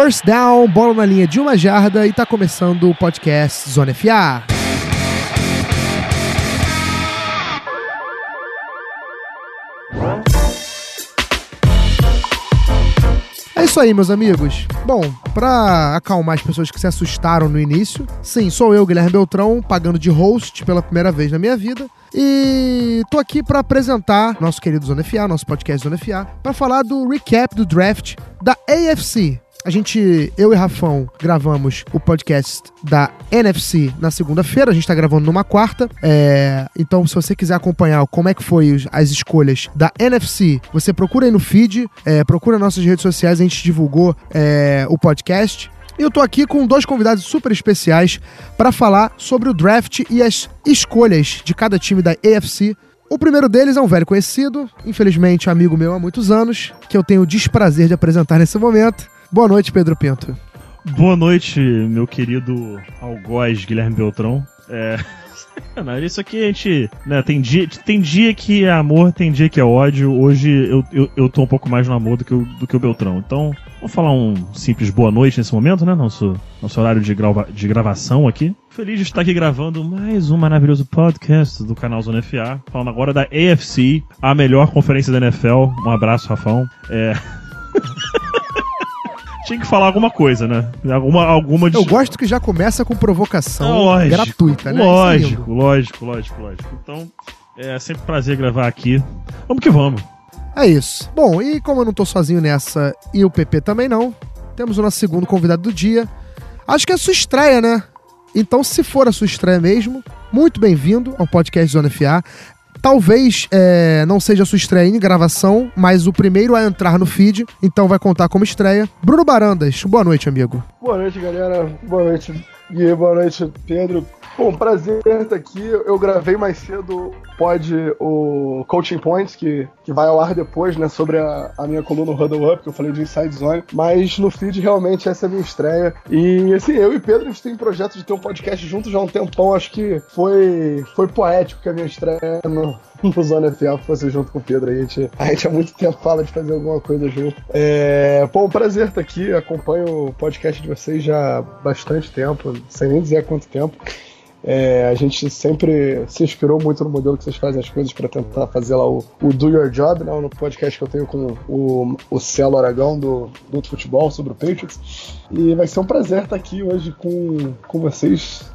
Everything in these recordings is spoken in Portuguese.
First down, bola na linha de uma jarda e tá começando o podcast Zona FA. É isso aí, meus amigos. Bom, pra acalmar as pessoas que se assustaram no início, sim, sou eu, Guilherme Beltrão, pagando de host pela primeira vez na minha vida. E tô aqui para apresentar nosso querido Zona FA, nosso podcast Zona FA, para falar do recap do draft da AFC, a gente, eu e Rafão, gravamos o podcast da NFC na segunda-feira. A gente tá gravando numa quarta. É, então, se você quiser acompanhar como é que foi as escolhas da NFC, você procura aí no feed, é, procura nossas redes sociais. A gente divulgou é, o podcast. E eu tô aqui com dois convidados super especiais para falar sobre o draft e as escolhas de cada time da AFC o primeiro deles é um velho conhecido, infelizmente amigo meu há muitos anos, que eu tenho o desprazer de apresentar nesse momento. Boa noite, Pedro Pinto. Boa noite, meu querido algoz Guilherme Beltrão. É. Isso aqui a gente. Né, tem, dia, tem dia que é amor, tem dia que é ódio. Hoje eu, eu, eu tô um pouco mais no amor do que, o, do que o Beltrão. Então, vamos falar um simples boa noite nesse momento, né? Nosso, nosso horário de, grava, de gravação aqui. Feliz de estar aqui gravando mais um maravilhoso podcast do canal Zona FA. Falando agora da AFC, a melhor conferência da NFL. Um abraço, Rafão. É. tinha que falar alguma coisa, né? Alguma, alguma de... Eu gosto que já começa com provocação lógico, gratuita, né? É lógico, lógico, lógico, lógico. Então, é sempre um prazer gravar aqui. Vamos que vamos. É isso. Bom, e como eu não tô sozinho nessa e o PP também não, temos o nosso segundo convidado do dia. Acho que é a sua estreia, né? Então, se for a sua estreia mesmo, muito bem-vindo ao podcast Zona FA. Talvez é, não seja sua estreia em gravação, mas o primeiro a entrar no feed, então vai contar como estreia. Bruno Barandas, boa noite, amigo. Boa noite, galera. Boa noite, Gui. Boa noite, Pedro. Bom, prazer estar aqui. Eu gravei mais cedo pode o Coaching Points, que, que vai ao ar depois, né, sobre a, a minha coluna Huddle Up, que eu falei de Inside Zone, mas no feed realmente essa é a minha estreia. E assim, eu e Pedro, a gente tem projeto de ter um podcast juntos já há um tempão, acho que foi, foi poético que a minha estreia no, no Zona FA fosse junto com o Pedro. A gente, a gente há muito tempo fala de fazer alguma coisa junto. É, pô, um prazer estar aqui, acompanho o podcast de vocês já há bastante tempo, sem nem dizer há quanto tempo. É, a gente sempre se inspirou muito no modelo que vocês fazem as coisas para tentar fazer lá o, o, Do Your Job, né, no podcast que eu tenho com o, o Celo Aragão do, do Futebol sobre o Patriots. E vai ser um prazer estar aqui hoje com, com vocês.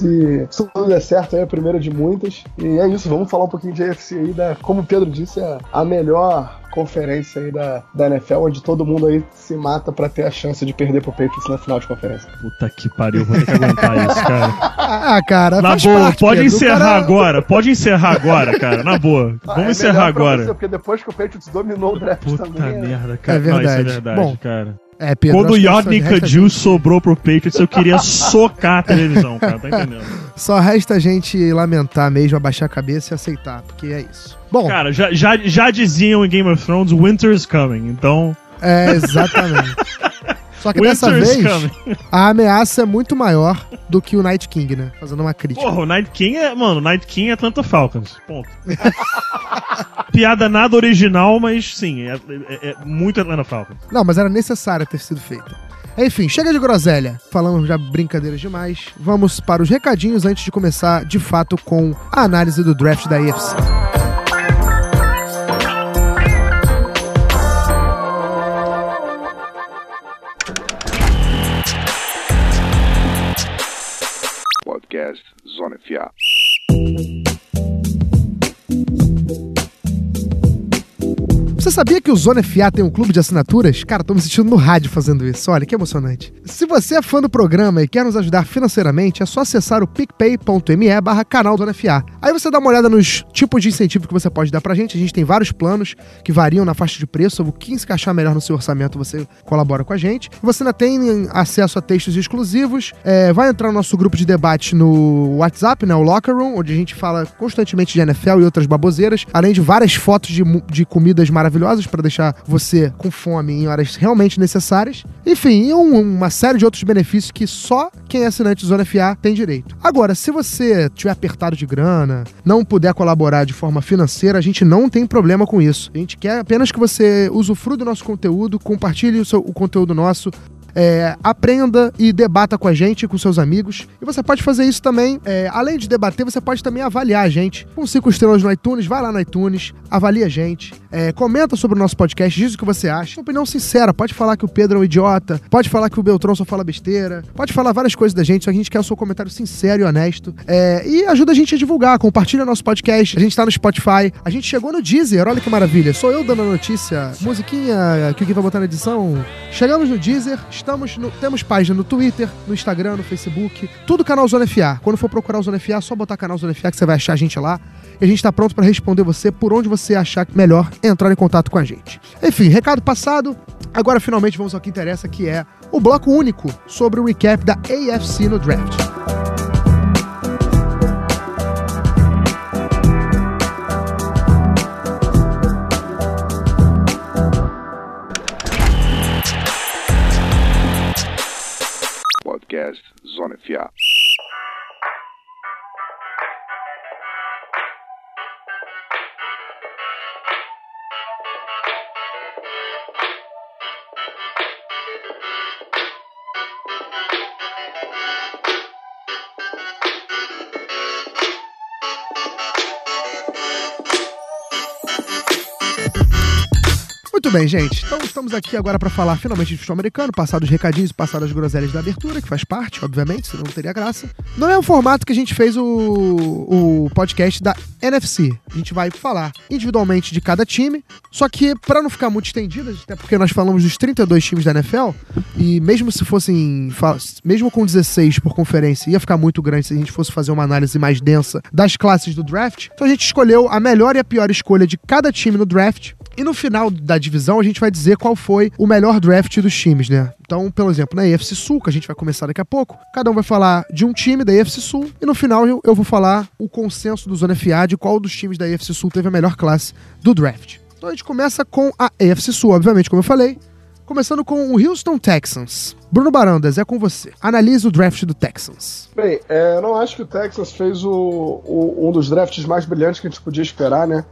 Se, se tudo der certo, é a primeira de muitas. E é isso, vamos falar um pouquinho de AFC aí, da, como o Pedro disse, é a melhor conferência aí da, da NFL, onde todo mundo aí se mata para ter a chance de perder pro Patriots na final de conferência. Puta que pariu, vou ter que aguentar isso, cara. ah, cara, Na boa, parte, pode Pedro, encerrar cara... agora, pode encerrar agora, cara, na boa. Ah, Vamos é encerrar agora. Você, porque depois que o Patriots dominou o draft Puta também... Puta merda, cara. É verdade. Não, isso é verdade, Bom, cara. É, Pedro, Quando o Yodney Cadill sobrou pro Patriots, eu queria socar a televisão, cara, tá entendendo? Só resta a gente lamentar mesmo, abaixar a cabeça e aceitar, porque é isso. Bom. Cara, já, já, já diziam em Game of Thrones, Winter is coming, então. É, exatamente. Só que dessa vez, a ameaça é muito maior do que o Night King, né? Fazendo uma crítica. Porra, o Night King é. Mano, o Night King é Atlanta Falcons. Ponto. Piada nada original, mas sim, é, é, é muito Atlanta Falcons. Não, mas era necessário ter sido feita. Enfim, chega de groselha. Falamos já brincadeiras demais. Vamos para os recadinhos antes de começar de fato com a análise do draft da EFC. Você sabia que o Zona FA tem um clube de assinaturas? Cara, tô me sentindo no rádio fazendo isso. Olha, que emocionante. Se você é fã do programa e quer nos ajudar financeiramente, é só acessar o picpay.me barra canal Zona FA. Aí você dá uma olhada nos tipos de incentivo que você pode dar pra gente. A gente tem vários planos que variam na faixa de preço. O que encaixar melhor no seu orçamento, você colabora com a gente. Você ainda tem acesso a textos exclusivos. É, vai entrar no nosso grupo de debate no WhatsApp, né? O Locker Room, onde a gente fala constantemente de NFL e outras baboseiras, além de várias fotos de, de comidas maravilhosas maravilhosas para deixar você com fome em horas realmente necessárias. Enfim, uma série de outros benefícios que só quem é assinante do Zona FA tem direito. Agora, se você tiver apertado de grana, não puder colaborar de forma financeira, a gente não tem problema com isso. A gente quer apenas que você usufrua do nosso conteúdo, compartilhe o, seu, o conteúdo nosso É, aprenda e debata com a gente, com seus amigos. E você pode fazer isso também, é, além de debater, você pode também avaliar a gente com cinco estrelas no iTunes. Vai lá no iTunes, avalia a gente, é, comenta sobre o nosso podcast, diz o que você acha. Uma opinião sincera, pode falar que o Pedro é um idiota, pode falar que o Beltrão só fala besteira, pode falar várias coisas da gente, só que a gente quer o seu comentário sincero e honesto. É, e ajuda a gente a divulgar, compartilha nosso podcast. A gente tá no Spotify, a gente chegou no Deezer, olha que maravilha. Sou eu dando a notícia, musiquinha que o Gui vai botar na edição. Chegamos no Deezer, estamos no, temos página no Twitter, no Instagram, no Facebook, tudo canal Zona FA. Quando for procurar o Zona FA, é só botar canal Zona FA que você vai achar a gente lá. E a gente está pronto para responder você por onde você achar melhor entrar em contato com a gente. Enfim, recado passado. Agora finalmente vamos ao que interessa, que é o bloco único sobre o recap da AFC no draft. Muito bem, gente. Então estamos aqui agora para falar finalmente de futebol americano, passar os recadinhos, passar as groselhas da abertura, que faz parte, obviamente, senão não teria graça. Não é o formato que a gente fez o, o podcast da NFC. A gente vai falar individualmente de cada time, só que para não ficar muito estendido, até porque nós falamos dos 32 times da NFL, e mesmo se fossem, mesmo com 16 por conferência, ia ficar muito grande se a gente fosse fazer uma análise mais densa das classes do draft. Então a gente escolheu a melhor e a pior escolha de cada time no draft. E no final da divisão a gente vai dizer qual foi o melhor draft dos times, né? Então, pelo exemplo, na AFC Sul, que a gente vai começar daqui a pouco, cada um vai falar de um time da AFC Sul e no final eu, eu vou falar o consenso do Zona FA de qual dos times da AFC Sul teve a melhor classe do draft. Então a gente começa com a AFC Sul, obviamente, como eu falei. Começando com o Houston Texans. Bruno Barandas, é com você. Analise o draft do Texans. Bem, é, eu não acho que o Texas fez o, o- um dos drafts mais brilhantes que a gente podia esperar, né?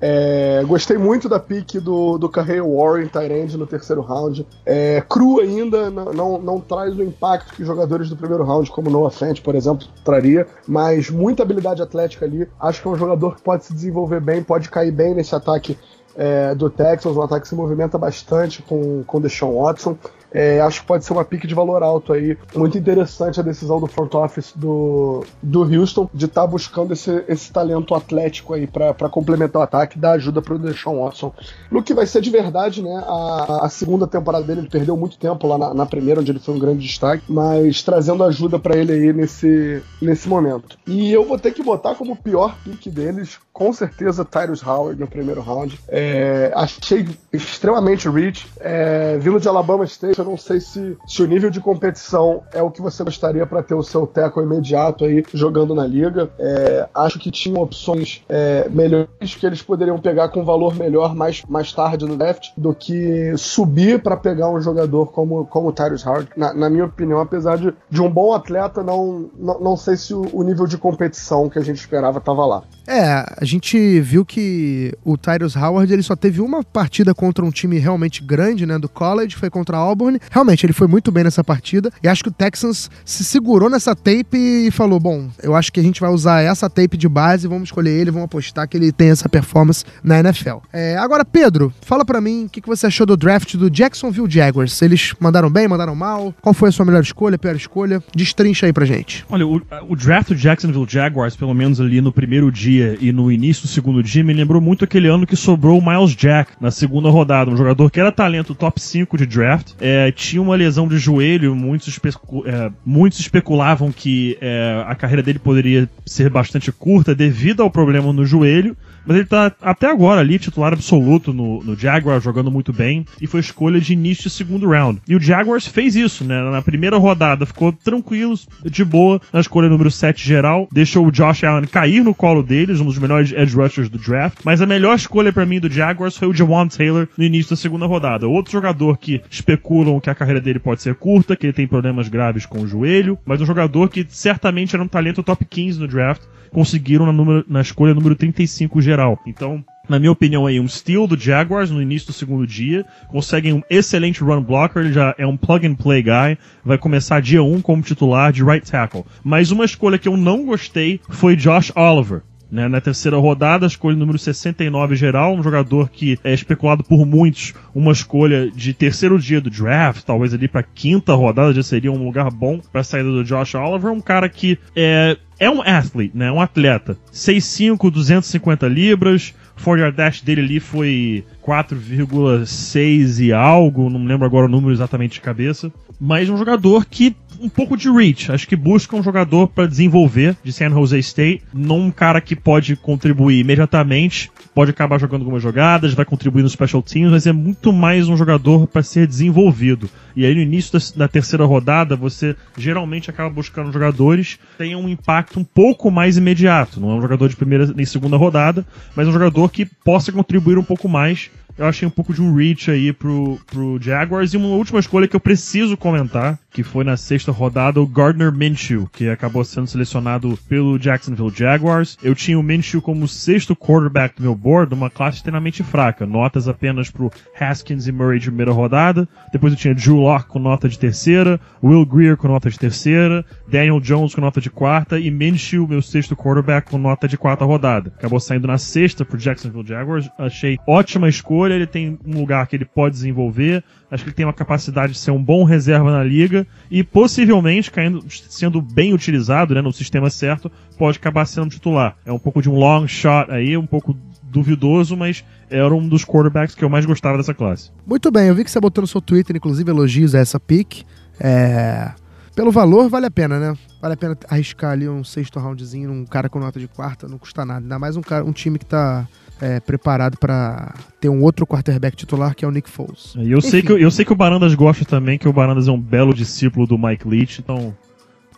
É, gostei muito da pick do, do Carreiro Warren, Tyrande, no terceiro round. É, cru ainda, não, não, não traz o impacto que jogadores do primeiro round, como Noah Fant, por exemplo, traria, mas muita habilidade atlética ali. Acho que é um jogador que pode se desenvolver bem, pode cair bem nesse ataque é, do Texans, um ataque que se movimenta bastante com com Deshaun Watson. É, acho que pode ser uma pique de valor alto aí. Muito interessante a decisão do front office do, do Houston de estar buscando esse, esse talento atlético aí para complementar o ataque, dar ajuda para o Deshaun Watson. No que vai ser de verdade, né? A, a segunda temporada dele, ele perdeu muito tempo lá na, na primeira, onde ele foi um grande destaque, mas trazendo ajuda para ele aí nesse, nesse momento. E eu vou ter que botar como pior pique deles, com certeza, Tyrus Howard no primeiro round. É, achei extremamente rich. É, vindo de Alabama State, eu não sei se, se o nível de competição é o que você gostaria para ter o seu teco imediato aí jogando na liga. É, acho que tinham opções é, melhores que eles poderiam pegar com valor melhor mais, mais tarde no draft do que subir para pegar um jogador como, como o Tyrus Howard. Na, na minha opinião, apesar de, de um bom atleta, não, não, não sei se o, o nível de competição que a gente esperava estava lá. É, a gente viu que o Tyrus Howard ele só teve uma partida contra um time realmente grande, né, do college, foi contra a Auburn. Realmente, ele foi muito bem nessa partida. E acho que o Texans se segurou nessa tape e falou: bom, eu acho que a gente vai usar essa tape de base, vamos escolher ele, vamos apostar que ele tem essa performance na NFL. É, agora, Pedro, fala pra mim o que, que você achou do draft do Jacksonville Jaguars. Eles mandaram bem, mandaram mal? Qual foi a sua melhor escolha, pior escolha? Destrincha aí pra gente. Olha, o, o draft do Jacksonville Jaguars, pelo menos ali no primeiro dia e no início do segundo dia, me lembrou muito aquele ano que sobrou o Miles Jack na segunda rodada. Um jogador que era talento top 5 de draft, é, tinha uma lesão de joelho, muitos, especu- é, muitos especulavam que é, a carreira dele poderia ser bastante curta devido ao problema no joelho. Mas ele tá até agora ali, titular absoluto no, no Jaguars, jogando muito bem. E foi escolha de início de segundo round. E o Jaguars fez isso, né? Na primeira rodada ficou tranquilo, de boa, na escolha número 7 geral. Deixou o Josh Allen cair no colo deles, um dos melhores edge rushers do draft. Mas a melhor escolha pra mim do Jaguars foi o Jawan Taylor no início da segunda rodada. Outro jogador que especulam que a carreira dele pode ser curta, que ele tem problemas graves com o joelho. Mas um jogador que certamente era um talento top 15 no draft conseguiram na, número- na escolha número 35 geral geral. Então, na minha opinião aí, um steal do Jaguars no início do segundo dia, conseguem um excelente run blocker, ele já é um plug and play guy, vai começar dia 1 como titular de right tackle. Mas uma escolha que eu não gostei foi Josh Oliver. Né, na terceira rodada, escolha número 69 geral, um jogador que é especulado por muitos, uma escolha de terceiro dia do draft, talvez ali para quinta rodada já seria um lugar bom para saída do Josh Oliver, um cara que é, é um athlete, né, um atleta, 6'5", 250 libras, 4 dash dele ali foi 4,6 e algo, não lembro agora o número exatamente de cabeça, mas um jogador que um pouco de reach. Acho que busca um jogador para desenvolver de San Jose State, não um cara que pode contribuir imediatamente, pode acabar jogando algumas jogadas, vai contribuir nos special teams, mas é muito mais um jogador para ser desenvolvido. E aí no início da, da, terceira rodada, você geralmente acaba buscando jogadores que tenham um impacto um pouco mais imediato. Não é um jogador de primeira nem segunda rodada, mas é um jogador que possa contribuir um pouco mais eu achei um pouco de um reach aí pro, pro Jaguars. E uma última escolha que eu preciso comentar, que foi na sexta rodada, o Gardner Minshew, que acabou sendo selecionado pelo Jacksonville Jaguars. Eu tinha o Minshew como sexto quarterback do meu board, uma classe extremamente fraca. Notas apenas pro Haskins e Murray de primeira rodada. Depois eu tinha Drew Locke com nota de terceira, Will Greer com nota de terceira, Daniel Jones com nota de quarta e Minshew, meu sexto quarterback, com nota de quarta rodada. Acabou saindo na sexta pro Jacksonville Jaguars. Achei ótima escolha ele tem um lugar que ele pode desenvolver, acho que ele tem uma capacidade de ser um bom reserva na liga e possivelmente, caindo, sendo bem utilizado né, no sistema certo, pode acabar sendo titular. É um pouco de um long shot aí, um pouco duvidoso, mas era um dos quarterbacks que eu mais gostava dessa classe. Muito bem, eu vi que você botou no seu Twitter, inclusive, elogios a essa pick. É... Pelo valor, vale a pena, né? Vale a pena arriscar ali um sexto roundzinho, um cara com nota de quarta, não custa nada. Ainda mais um, cara, um time que tá é, preparado para ter um outro quarterback titular que é o Nick Foles. É, eu sei, que, eu sei que o Barandas gosta também, que o Barandas é um belo discípulo do Mike Leach, então.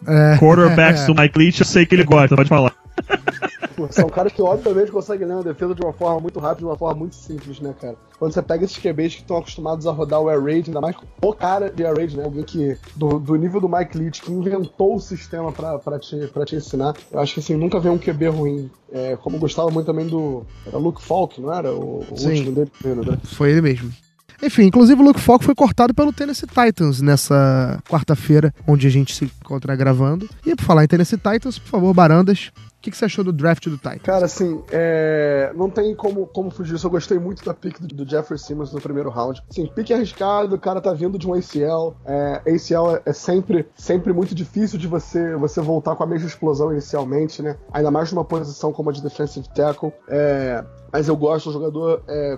É, quarterbacks é, do Mike Leach, eu sei que ele gosta, pode falar. São caras que, obviamente, conseguem ler uma defesa de uma forma muito rápida, de uma forma muito simples, né, cara? Quando você pega esses QBs que estão acostumados a rodar o air raid, ainda mais o cara de air raid, né? Alguém que, do, do nível do Mike Leach, que inventou o sistema pra, pra, te, pra te ensinar. Eu acho que, assim, nunca vi um QB ruim. É, como gostava muito também do. Era Luke Falk, não era? O, o Sim. último dele, né? Foi ele mesmo. Enfim, inclusive o Luke Falk foi cortado pelo Tennessee Titans nessa quarta-feira, onde a gente se encontra gravando. E por falar em Tennessee Titans, por favor, Barandas, que, que, você achou do draft do Titans? Cara, assim, é... não tem como, como fugir disso. Eu gostei muito da pick do, do Jeffrey Simmons no primeiro round. Sim, pick arriscado, o cara tá vindo de um ACL. É, ACL é, é, sempre, sempre muito difícil de você, você voltar com a mesma explosão inicialmente, né? Ainda mais numa posição como a de defensive tackle. É, mas eu gosto do jogador é,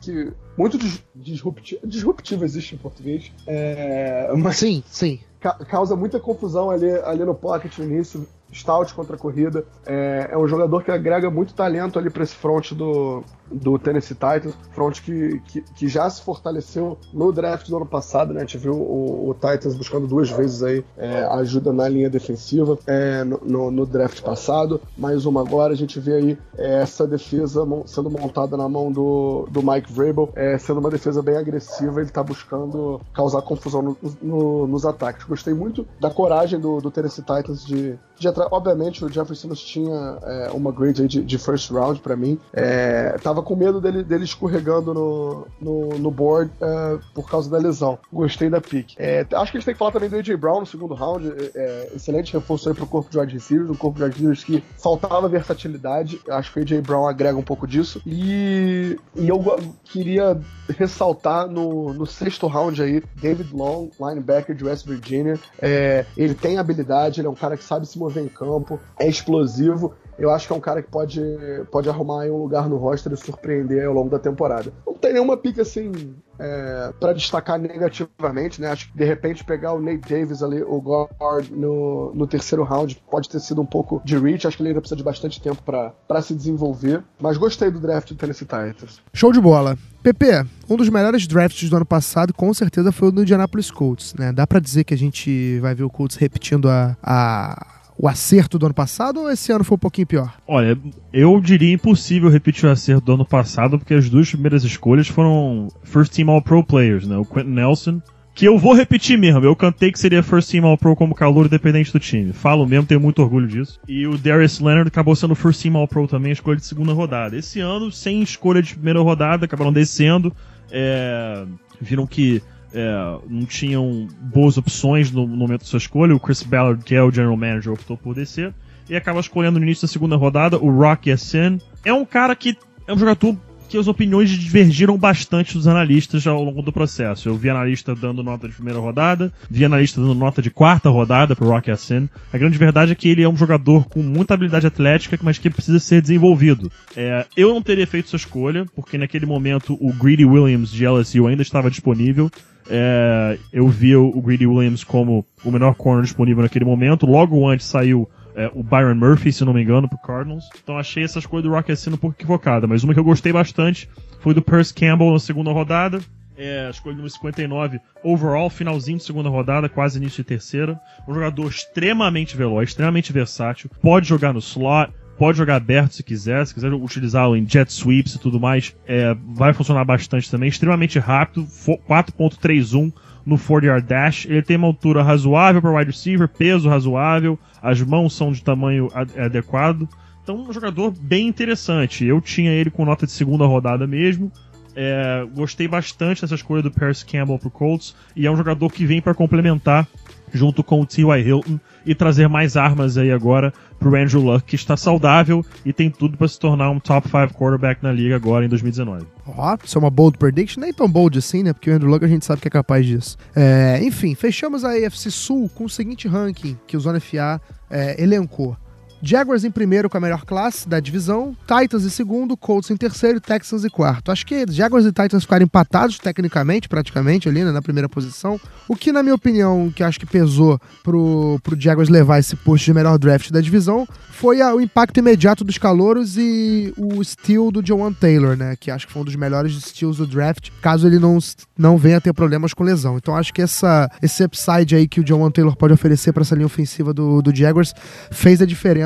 que muito disruptivo, disruptivo existe em português. É, mas sim, sim. Ca causa muita confusão ali, ali no pocket no início stout contra a corrida. É, é um jogador que agrega muito talento ali para esse front do, do Tennessee Titans, front que, que, que, já se fortaleceu no draft do ano passado, né? A gente viu o, o Titans buscando duas vezes aí é, ajuda na linha defensiva é, no, no, draft passado, mais uma agora a gente vê aí é, essa defesa sendo montada na mão do, do Mike Vrabel, é, sendo uma defesa bem agressiva, ele tá buscando causar confusão no, no, nos ataques. Gostei muito da coragem do, do Tennessee Titans de, de Obviamente o Jeffrey Simmons tinha é, uma grade de, de first round para mim, tava tava com medo dele, dele escorregando no, no, no board uh, por causa da lesão. Gostei da pick. É, acho que a gente tem que falar também do AJ Brown no segundo round. É, é, excelente reforço aí pro corpo de wide receivers, um corpo de wide receivers que faltava versatilidade. Acho que o AJ Brown agrega um pouco disso. E, e eu queria ressaltar no, no sexto round aí, David Long, linebacker de West Virginia. É, ele tem habilidade, ele é um cara que sabe se mover em campo, é explosivo eu acho que é um cara que pode, pode arrumar um lugar no roster e surpreender ao longo da temporada. Não tem nenhuma pica assim é, para destacar negativamente, né? Acho que de repente pegar o Nate Davis ali, o guard, no, no terceiro round pode ter sido um pouco de reach. Acho que ele ainda precisa de bastante tempo para se desenvolver. Mas gostei do draft do Tennessee Titans. Show de bola. PP, um dos melhores drafts do ano passado, com certeza, foi o do Indianapolis Colts, né? Dá para dizer que a gente vai ver o Colts repetindo a, a o acerto do ano passado ou esse ano foi um pouquinho pior? Olha, eu diria impossível repetir o acerto do ano passado, porque as duas primeiras escolhas foram First Team All Pro Players, né? O Quentin Nelson que eu vou repetir mesmo. Eu cantei que seria First Team All Pro como calor independente do time. Falo mesmo, tenho muito orgulho disso. E o Darius Leonard acabou sendo First Team All Pro também, escolha de segunda rodada. Esse ano, sem escolha de primeira rodada, acabaram descendo. É, viram que é, não tinham boas opções no, no, momento da sua escolha. O Chris Ballard, que é o general manager, optou por descer. E acaba escolhendo no início da segunda rodada o Rock Yassin. É um cara que é um jogador que as opiniões divergiram bastante dos analistas ao longo do processo. Eu vi analista dando nota de primeira rodada, vi analista dando nota de quarta rodada pro Rock Sin. A grande verdade é que ele é um jogador com muita habilidade atlética, mas que precisa ser desenvolvido. É, eu não teria feito essa escolha, porque naquele momento o Greedy Williams de LSU ainda estava disponível. É, eu vi o Greedy Williams como o menor corner disponível naquele momento. Logo antes saiu é, o Byron Murphy, se não me engano, pro Cardinals. Então achei essas coisas do Rock assim um pouco equivocada. Mas uma que eu gostei bastante foi do Percy Campbell na segunda rodada. É, escolha número 59, overall, finalzinho de segunda rodada, quase início de terceira. Um jogador extremamente veloz, extremamente versátil. Pode jogar no slot, pode jogar aberto se quiser, se quiser utilizá-lo em jet sweeps e tudo mais, é, vai funcionar bastante também. Extremamente rápido, 4.31 no 40 yard dash. Ele tem uma altura razoável para wide receiver, peso razoável, as mãos são de tamanho adequado. Então, um jogador bem interessante. Eu tinha ele com nota de segunda rodada mesmo. É, gostei bastante dessa escolha do Paris Campbell pro Colts. E é um jogador que vem para complementar junto com o T.Y. Hilton e trazer mais armas aí agora pro Andrew Luck, que está saudável e tem tudo para se tornar um top 5 quarterback na liga agora em 2019. Ó, oh, isso é uma bold prediction, nem tão bold assim, né? Porque o Andrew Luck a gente sabe que é capaz disso. É, enfim, fechamos a AFC Sul com o seguinte ranking que o Zona FA é, elencou. Jaguars em primeiro com a melhor classe da divisão, Titans em segundo, Colts em terceiro Texans em quarto. Acho que Jaguars e Titans ficaram empatados tecnicamente, praticamente, ali né, na primeira posição. O que, na minha opinião, que acho que pesou pro, pro Jaguars levar esse posto de melhor draft da divisão foi a, o impacto imediato dos calouros e o steal do John Taylor, né? Que acho que foi um dos melhores steals do draft, caso ele não, não venha a ter problemas com lesão. Então acho que essa, esse upside aí que o John Taylor pode oferecer para essa linha ofensiva do, do Jaguars fez a diferença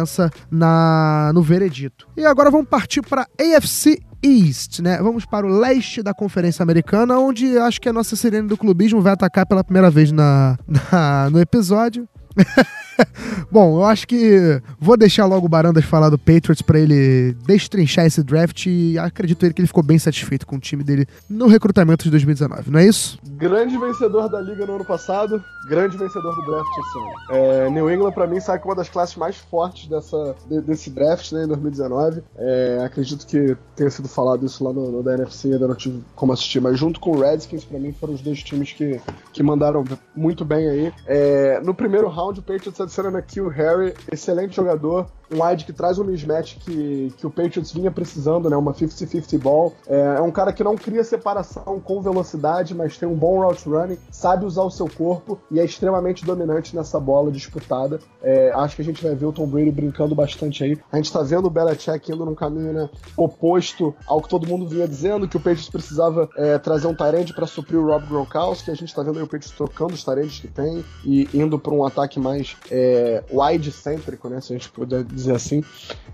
na, no veredito. E agora vamos partir para AFC East, né? Vamos para o leste da Conferência Americana, onde acho que a nossa sirene do clubismo vai atacar pela primeira vez na, na no episódio. Bom, eu acho que vou deixar logo o Barandas falar do Patriots para ele destrinchar esse draft e acredito ele que ele ficou bem satisfeito com o time dele no recrutamento de 2019, não é isso? Grande vencedor da liga no ano passado, grande vencedor do draft esse. É, New England para mim sai com uma das classes mais fortes dessa, de, desse draft, né, em 2019. É, acredito que tenha sido falado isso lá no, no da NFC, ainda não tive como assistir, mas junto com o Redskins para mim foram os dois times que, que mandaram muito bem aí. É, no primeiro round o Patriots adicionando aqui o Harry, excelente jogador, um wide que traz um mismatch que, que o Patriots vinha precisando, né? Uma 50-50 ball. É, é, um cara que não cria separação com velocidade, mas tem um bom route running, sabe usar o seu corpo e é extremamente dominante nessa bola disputada. É, acho que a gente vai ver o Tom Brady brincando bastante aí. A gente tá vendo o Belichick indo num caminho né, oposto ao que todo mundo vinha dizendo, que o Patriots precisava é, trazer um Tyrande para suprir o Rob Gronkowski. A gente tá vendo aí o Patriots trocando os Tyrands que tem e indo para um ataque mais é, wide-cêntrico, né? Se a gente puder dizer assim.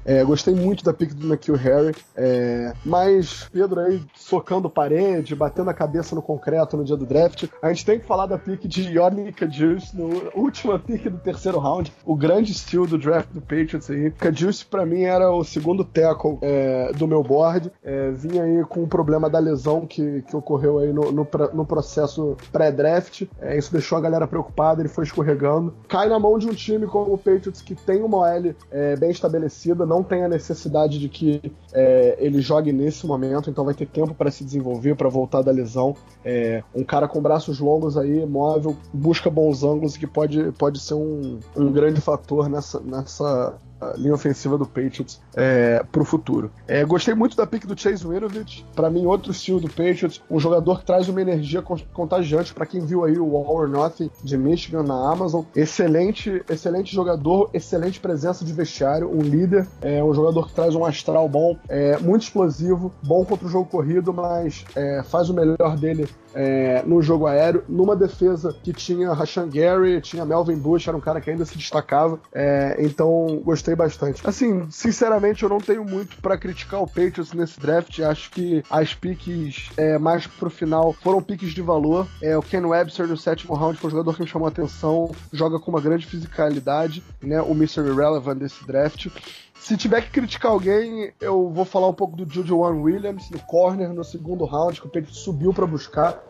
É, gostei muito da pick do Nakil Harry, é, mas Pedro aí socando parede, batendo a cabeça no concreto no dia do draft. A gente tem que falar da pick de Yorni Kajus, no última pick do terceiro round, o grande steal do draft do Patriots aí. Kajus para mim era o segundo tackle é, do meu board, é, vinha aí com o problema da lesão que, que ocorreu aí no, no, no processo pré-draft. É, isso deixou a galera preocupada, ele foi escorregando. Cai na mão de um time como o Patriots que tem uma OL é, bem estabelecida, não tem a necessidade de que é, ele jogue nesse momento, então vai ter tempo para se desenvolver, para voltar da lesão. É, um cara com braços longos aí, móvel, busca bons ângulos, que pode, pode ser um, um grande fator nessa, nessa linha ofensiva do Patriots é, pro futuro. É, gostei muito da pick do Chase Winovich, para mim outro estilo do Patriots, um jogador que traz uma energia contagiante para quem viu aí o All or Nothing de Michigan na Amazon. Excelente, excelente jogador, excelente presença de vestiário, um líder, é um jogador que traz um astral bom, é, muito explosivo, bom contra o jogo corrido, mas é, faz o melhor dele é, no jogo aéreo, numa defesa que tinha Rashan Gary, tinha Melvin Bush, era um cara que ainda se destacava. É, então, gostei gostei bastante. Assim, sinceramente, eu não tenho muito para criticar o Patriots nesse draft. Acho que as piques é, mais pro final foram piques de valor. É, o Ken Webster no sétimo round foi um jogador que me chamou a atenção, joga com uma grande fisicalidade, né? O Mr. Irrelevant desse draft. Se tiver que criticar alguém, eu vou falar um pouco do Juju Warren Williams, no corner, no segundo round, que o Patriots subiu para buscar.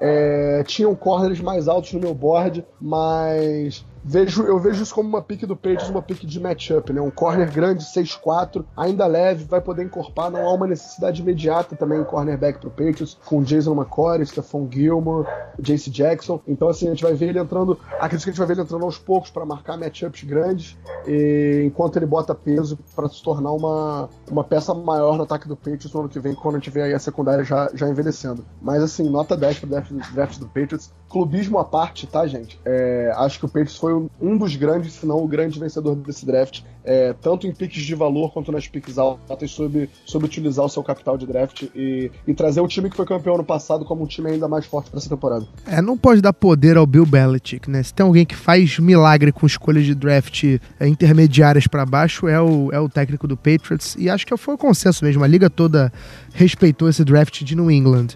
É, tinham corners mais altos no meu board, mas vejo, eu vejo isso como uma pique do Patriots, uma pique de matchup, né? Um corner grande, 6'4", ainda leve, vai poder encorpar, não há uma necessidade imediata também em cornerback pro Patriots, com Jason McCoy, Stephon Gilmore, Jace Jackson. Então, assim, a gente vai ver ele entrando, acredito que a gente vai ver ele entrando aos poucos para marcar matchups grandes, e, enquanto ele bota peso para se tornar uma, uma peça maior no ataque do Patriots no ano que vem, quando a gente vê aí a secundária já, já envelhecendo. Mas, assim, nota 10 pro draft, draft do Patriots. Clubismo à parte, tá, gente? É, acho que o Patriots foi um dos grandes, se não o grande vencedor desse draft, é, tanto em piques de valor quanto nas piques altas, sobre, sobre utilizar o seu capital de draft e, e trazer o time que foi campeão ano passado como um time ainda mais forte para essa temporada. É, não pode dar poder ao Bill Belichick, né? Se tem alguém que faz milagre com escolhas de draft é, intermediárias para baixo, é o, é o técnico do Patriots, e acho que foi o consenso mesmo, a liga toda respeitou esse draft de New England.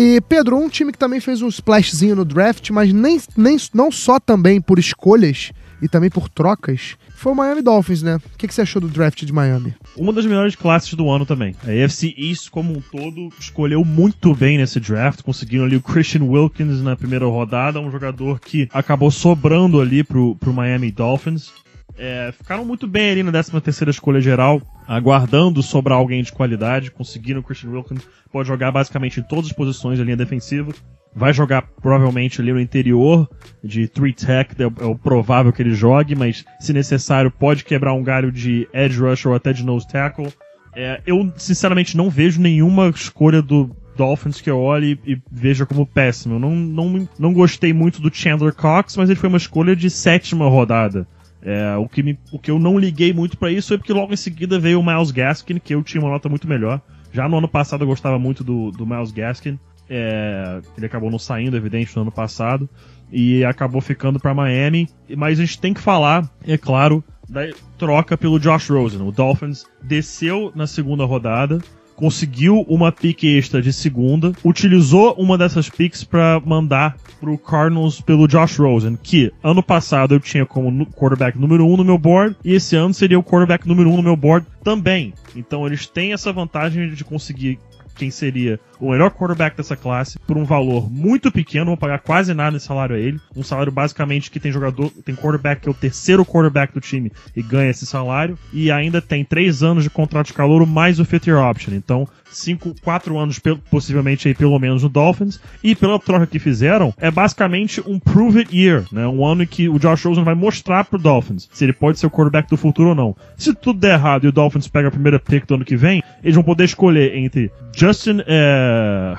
E Pedro, um time que também fez um splashzinho no draft, mas nem, nem, não só também por escolhas e também por trocas, foi o Miami Dolphins, né? O que, que você achou do draft de Miami? Uma das melhores classes do ano também. A AFC East, como um todo, escolheu muito bem nesse draft, conseguindo ali o Christian Wilkins na primeira rodada, um jogador que acabou sobrando ali pro, pro Miami Dolphins. É, ficaram muito bem ali na 13 terceira escolha geral, aguardando sobrar alguém de qualidade, conseguiram o Christian Wilkins, pode jogar basicamente em todas as posições da linha defensiva, vai jogar provavelmente ali no interior de three tech, é, é o provável que ele jogue, mas se necessário pode quebrar um galho de edge rush ou até de nose tackle. É, eu sinceramente não vejo nenhuma escolha do Dolphins que eu olhe e veja como péssimo. Eu não, não, não gostei muito do Chandler Cox, mas ele foi uma escolha de sétima rodada. É, o, que me, o que eu não liguei muito para isso é porque logo em seguida veio o Miles Gaskin, que eu tinha uma nota muito melhor. Já no ano passado eu gostava muito do, do Miles Gaskin. É, ele acabou não saindo, evidente, no ano passado. E acabou ficando para Miami. Mas a gente tem que falar, é claro, da troca pelo Josh Rosen. O Dolphins desceu na segunda rodada conseguiu uma pick extra de segunda, utilizou uma dessas picks para mandar pro Cardinals pelo Josh Rosen, que ano passado eu tinha como quarterback número 1 um no meu board, e esse ano seria o quarterback número 1 um no meu board também. Então eles têm essa vantagem de conseguir quem seria o melhor quarterback dessa classe por um valor muito pequeno, vou pagar quase nada de salário a ele. Um salário basicamente que tem jogador, tem quarterback que é o terceiro quarterback do time e ganha esse salário. E ainda tem três anos de contrato de calor mais o fifth year option. Então, cinco, quatro anos possivelmente aí pelo menos no Dolphins. E pela troca que fizeram, é basicamente um prove it year, né? Um ano em que o Josh Rosen vai mostrar pro Dolphins se ele pode ser o quarterback do futuro ou não. Se tudo der errado e o Dolphins pega a primeira pick do ano que vem, eles vão poder escolher entre Justin é,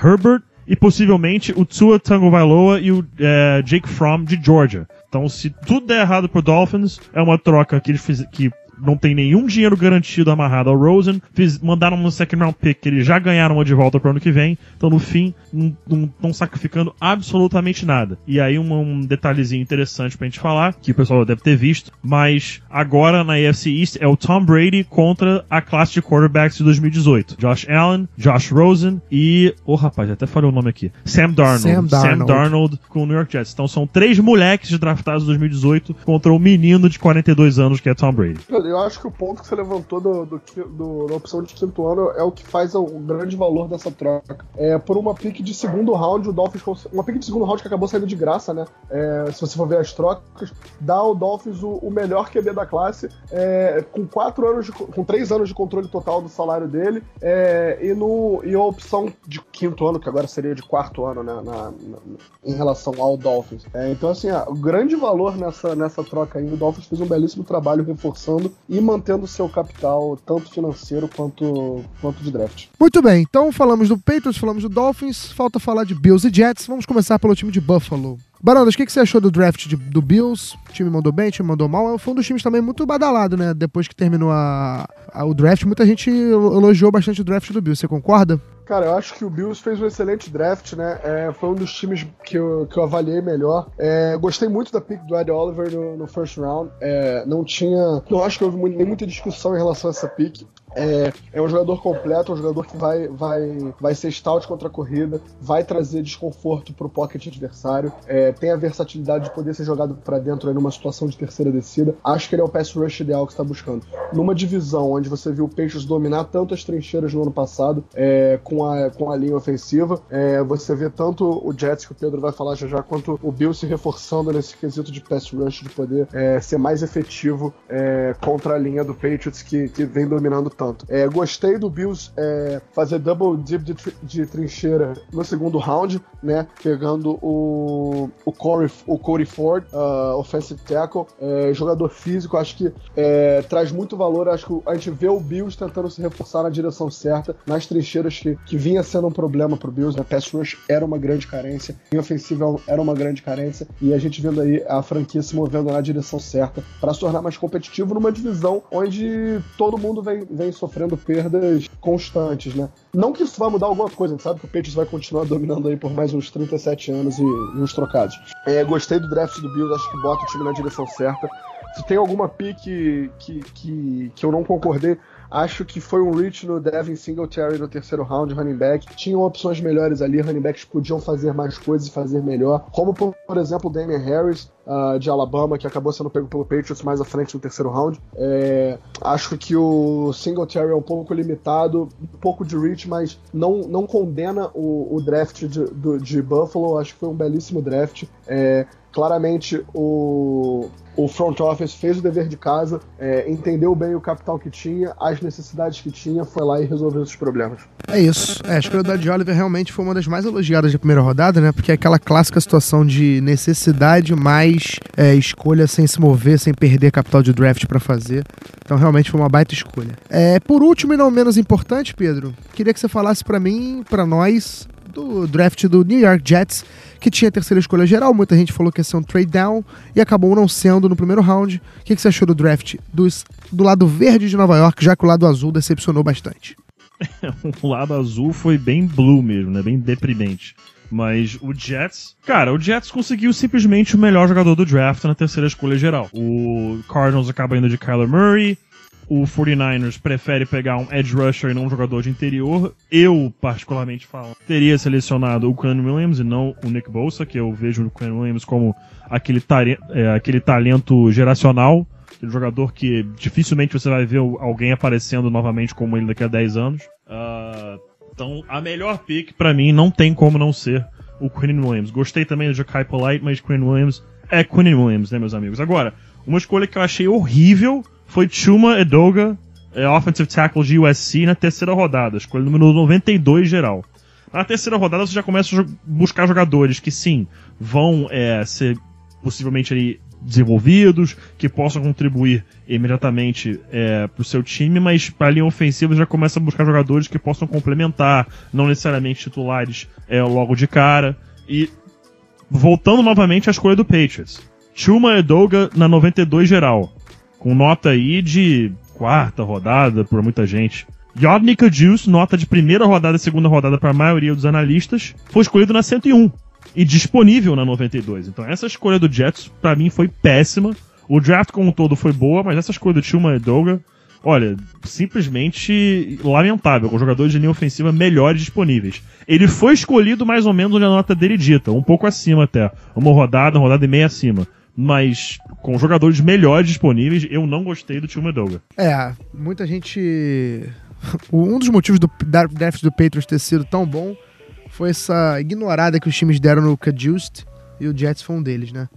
Herbert e possivelmente o Tua Tagovailoa e o é, Jake Fromm de Georgia. Então, se tudo der errado pro Dolphins, é uma troca que eles fiz, que não tem nenhum dinheiro garantido amarrado ao Rosen, fiz, mandaram um second round pick que eles já ganharam de volta para o ano que vem, então no fim não estão sacrificando absolutamente nada. E aí um, um detalhezinho interessante pra gente falar, que o pessoal deve ter visto, mas agora na AFC East é o Tom Brady contra a classe de quarterbacks de 2018. Josh Allen, Josh Rosen e, oh rapaz, até falei o nome aqui, Sam Darnold. Sam Darnold, Sam Darnold com o New York Jets. Então são três moleques draftados em 2018 contra o menino de 42 anos que é Tom Brady eu acho que o ponto que você levantou do, do, do, da opção de quinto ano é o que faz o, grande valor dessa troca. É, por uma pick de segundo round, o Dolphins. Uma pick de segundo round que acabou saindo de graça, né? É, se você for ver as trocas, dá ao Dolphins o, o melhor QB da classe, é, com quatro anos de, com três anos de controle total do salário dele, é, e, no, e a opção de quinto ano, que agora seria de quarto ano, né? Na, na, em relação ao Dolphins. É, então, assim, o grande valor nessa, nessa troca aí, o Dolphins fez um belíssimo trabalho reforçando e mantendo seu capital, tanto financeiro quanto, quanto de draft. Muito bem, então falamos do Patriots, falamos do Dolphins, falta falar de Bills e Jets. Vamos começar pelo time de Buffalo. Baronas, o que, que você achou do draft de, do Bills? O time mandou bem, o time mandou mal. Foi um dos times também muito badalado, né? Depois que terminou a, a, o draft, muita gente elogiou bastante o draft do Bills. Você concorda? Cara, eu acho que o Bills fez um excelente draft, né? É, foi um dos times que eu, que eu avaliei melhor. É, gostei muito da pick do Ed Oliver no, no first round. É, não tinha. Não acho que houve nem muita discussão em relação a essa pick. É, é, um jogador completo, um jogador que vai, vai, vai ser stout contra a corrida, vai trazer desconforto pro pocket adversário, é, tem a versatilidade de poder ser jogado para dentro aí numa situação de terceira descida. Acho que ele é o pass rush ideal que está buscando. Numa divisão onde você viu o Peixes dominar tanto as trincheiras no ano passado, é, com, a, com a linha ofensiva, é, você vê tanto o Jets, que o Pedro vai falar já já, quanto o Bill se reforçando nesse quesito de pass rush, de poder é, ser mais efetivo é, contra a linha do Patriots, que, que vem dominando tanto. É, gostei do Bills é, fazer double dip de, de, trincheira no segundo round, né? Pegando o, o, Corey, o Corey Ford, uh, offensive tackle, é, jogador físico, acho que é, traz muito valor. Acho que a gente vê o Bills tentando se reforçar na direção certa, nas trincheiras que, que vinha sendo um problema pro Bills, né? Pass rush era uma grande carência, linha ofensiva era uma grande carência, e a gente vendo aí a franquia se movendo na direção certa para se tornar mais competitivo numa divisão onde todo mundo vem, vem vem sofrendo perdas constantes, né? Não que isso vá mudar alguma coisa, a gente sabe que o Patriots vai continuar dominando aí por mais uns 37 anos e, uns trocados. É, gostei do draft do Bills, acho que bota o time na direção certa. Se tem alguma pique que, que, que eu não concordei, Acho que foi um reach no Devin Singletary no terceiro round, running back. Tinham opções melhores ali, running backs podiam fazer mais coisas e fazer melhor. Como, por exemplo, o Damian Harris, uh, de Alabama, que acabou sendo pego pelo Patriots mais à frente no terceiro round. É, acho que o Singletary é um pouco limitado, um pouco de reach, mas não, não condena o, o draft de, do, de Buffalo. Acho que foi um belíssimo draft. É, claramente o, o front office fez o dever de casa, é, entendeu bem o capital que tinha, as necessidades que tinha, foi lá e resolveu esses problemas. É isso. É, a escolha Ed Oliver realmente foi uma das mais elogiadas da primeira rodada, né? Porque é aquela clássica situação de necessidade mais é, escolha sem se mover, sem perder capital de draft para fazer. Então realmente foi uma baita escolha. É, por último e não menos importante, Pedro, queria que você falasse para mim, para nós, do draft do New York Jets que tinha a terceira escolha geral. Muita gente falou que ia ser um trade down e acabou não sendo no primeiro round. O que, que você achou do draft dos, do lado verde de Nova York, já que o lado azul decepcionou bastante? o lado azul foi bem blue mesmo, né? Bem deprimente. Mas o Jets, cara, o Jets conseguiu simplesmente o melhor jogador do draft na terceira escolha geral. O Cardinals acaba indo de Kyler Murray, o 49ers prefere pegar um edge rusher e não um jogador de interior. Eu, particularmente falo, teria selecionado o Quinn Williams e não o Nick Bosa, que eu vejo o Quinn Williams como aquele, é, aquele talento geracional, aquele jogador que dificilmente você vai ver alguém aparecendo novamente como ele daqui a 10 anos. Uh, então, a melhor pick para mim não tem como não ser o Quinn Williams. Gostei também do Jackai Polite, mas Quinn Williams é Quinn Williams, né, meus amigos? Agora, uma escolha que eu achei horrível foi Chuma Edoga, é, offensive tackle de USC, na terceira rodada, escolha número 92 geral. Na terceira rodada você já começa a buscar jogadores que sim, vão é, ser possivelmente ali desenvolvidos, que possam contribuir imediatamente é, para o seu time, mas para a linha ofensiva já começa a buscar jogadores que possam complementar, não necessariamente titulares é, logo de cara. E voltando novamente à escolha do Patriots. Chuma Edoga na 92 geral com nota aí de quarta rodada por muita gente. Yodnika Juice, nota de primeira rodada e segunda rodada para a maioria dos analistas, foi escolhido na 101 e disponível na 92. Então essa escolha do Jets para mim foi péssima. O draft como um todo foi boa, mas essa escolha do Tilma Edoga, olha, simplesmente lamentável, com jogadores de linha ofensiva melhores disponíveis. Ele foi escolhido mais ou menos onde a nota dele dita, um pouco acima até. Uma rodada, uma rodada e meia acima mas com jogadores melhores disponíveis, eu não gostei do Tio Medoga. É, muita gente. Um dos motivos do draft do Patriots ter sido tão bom foi essa ignorada que os times deram no Cajuste e o Jets foi um deles, né?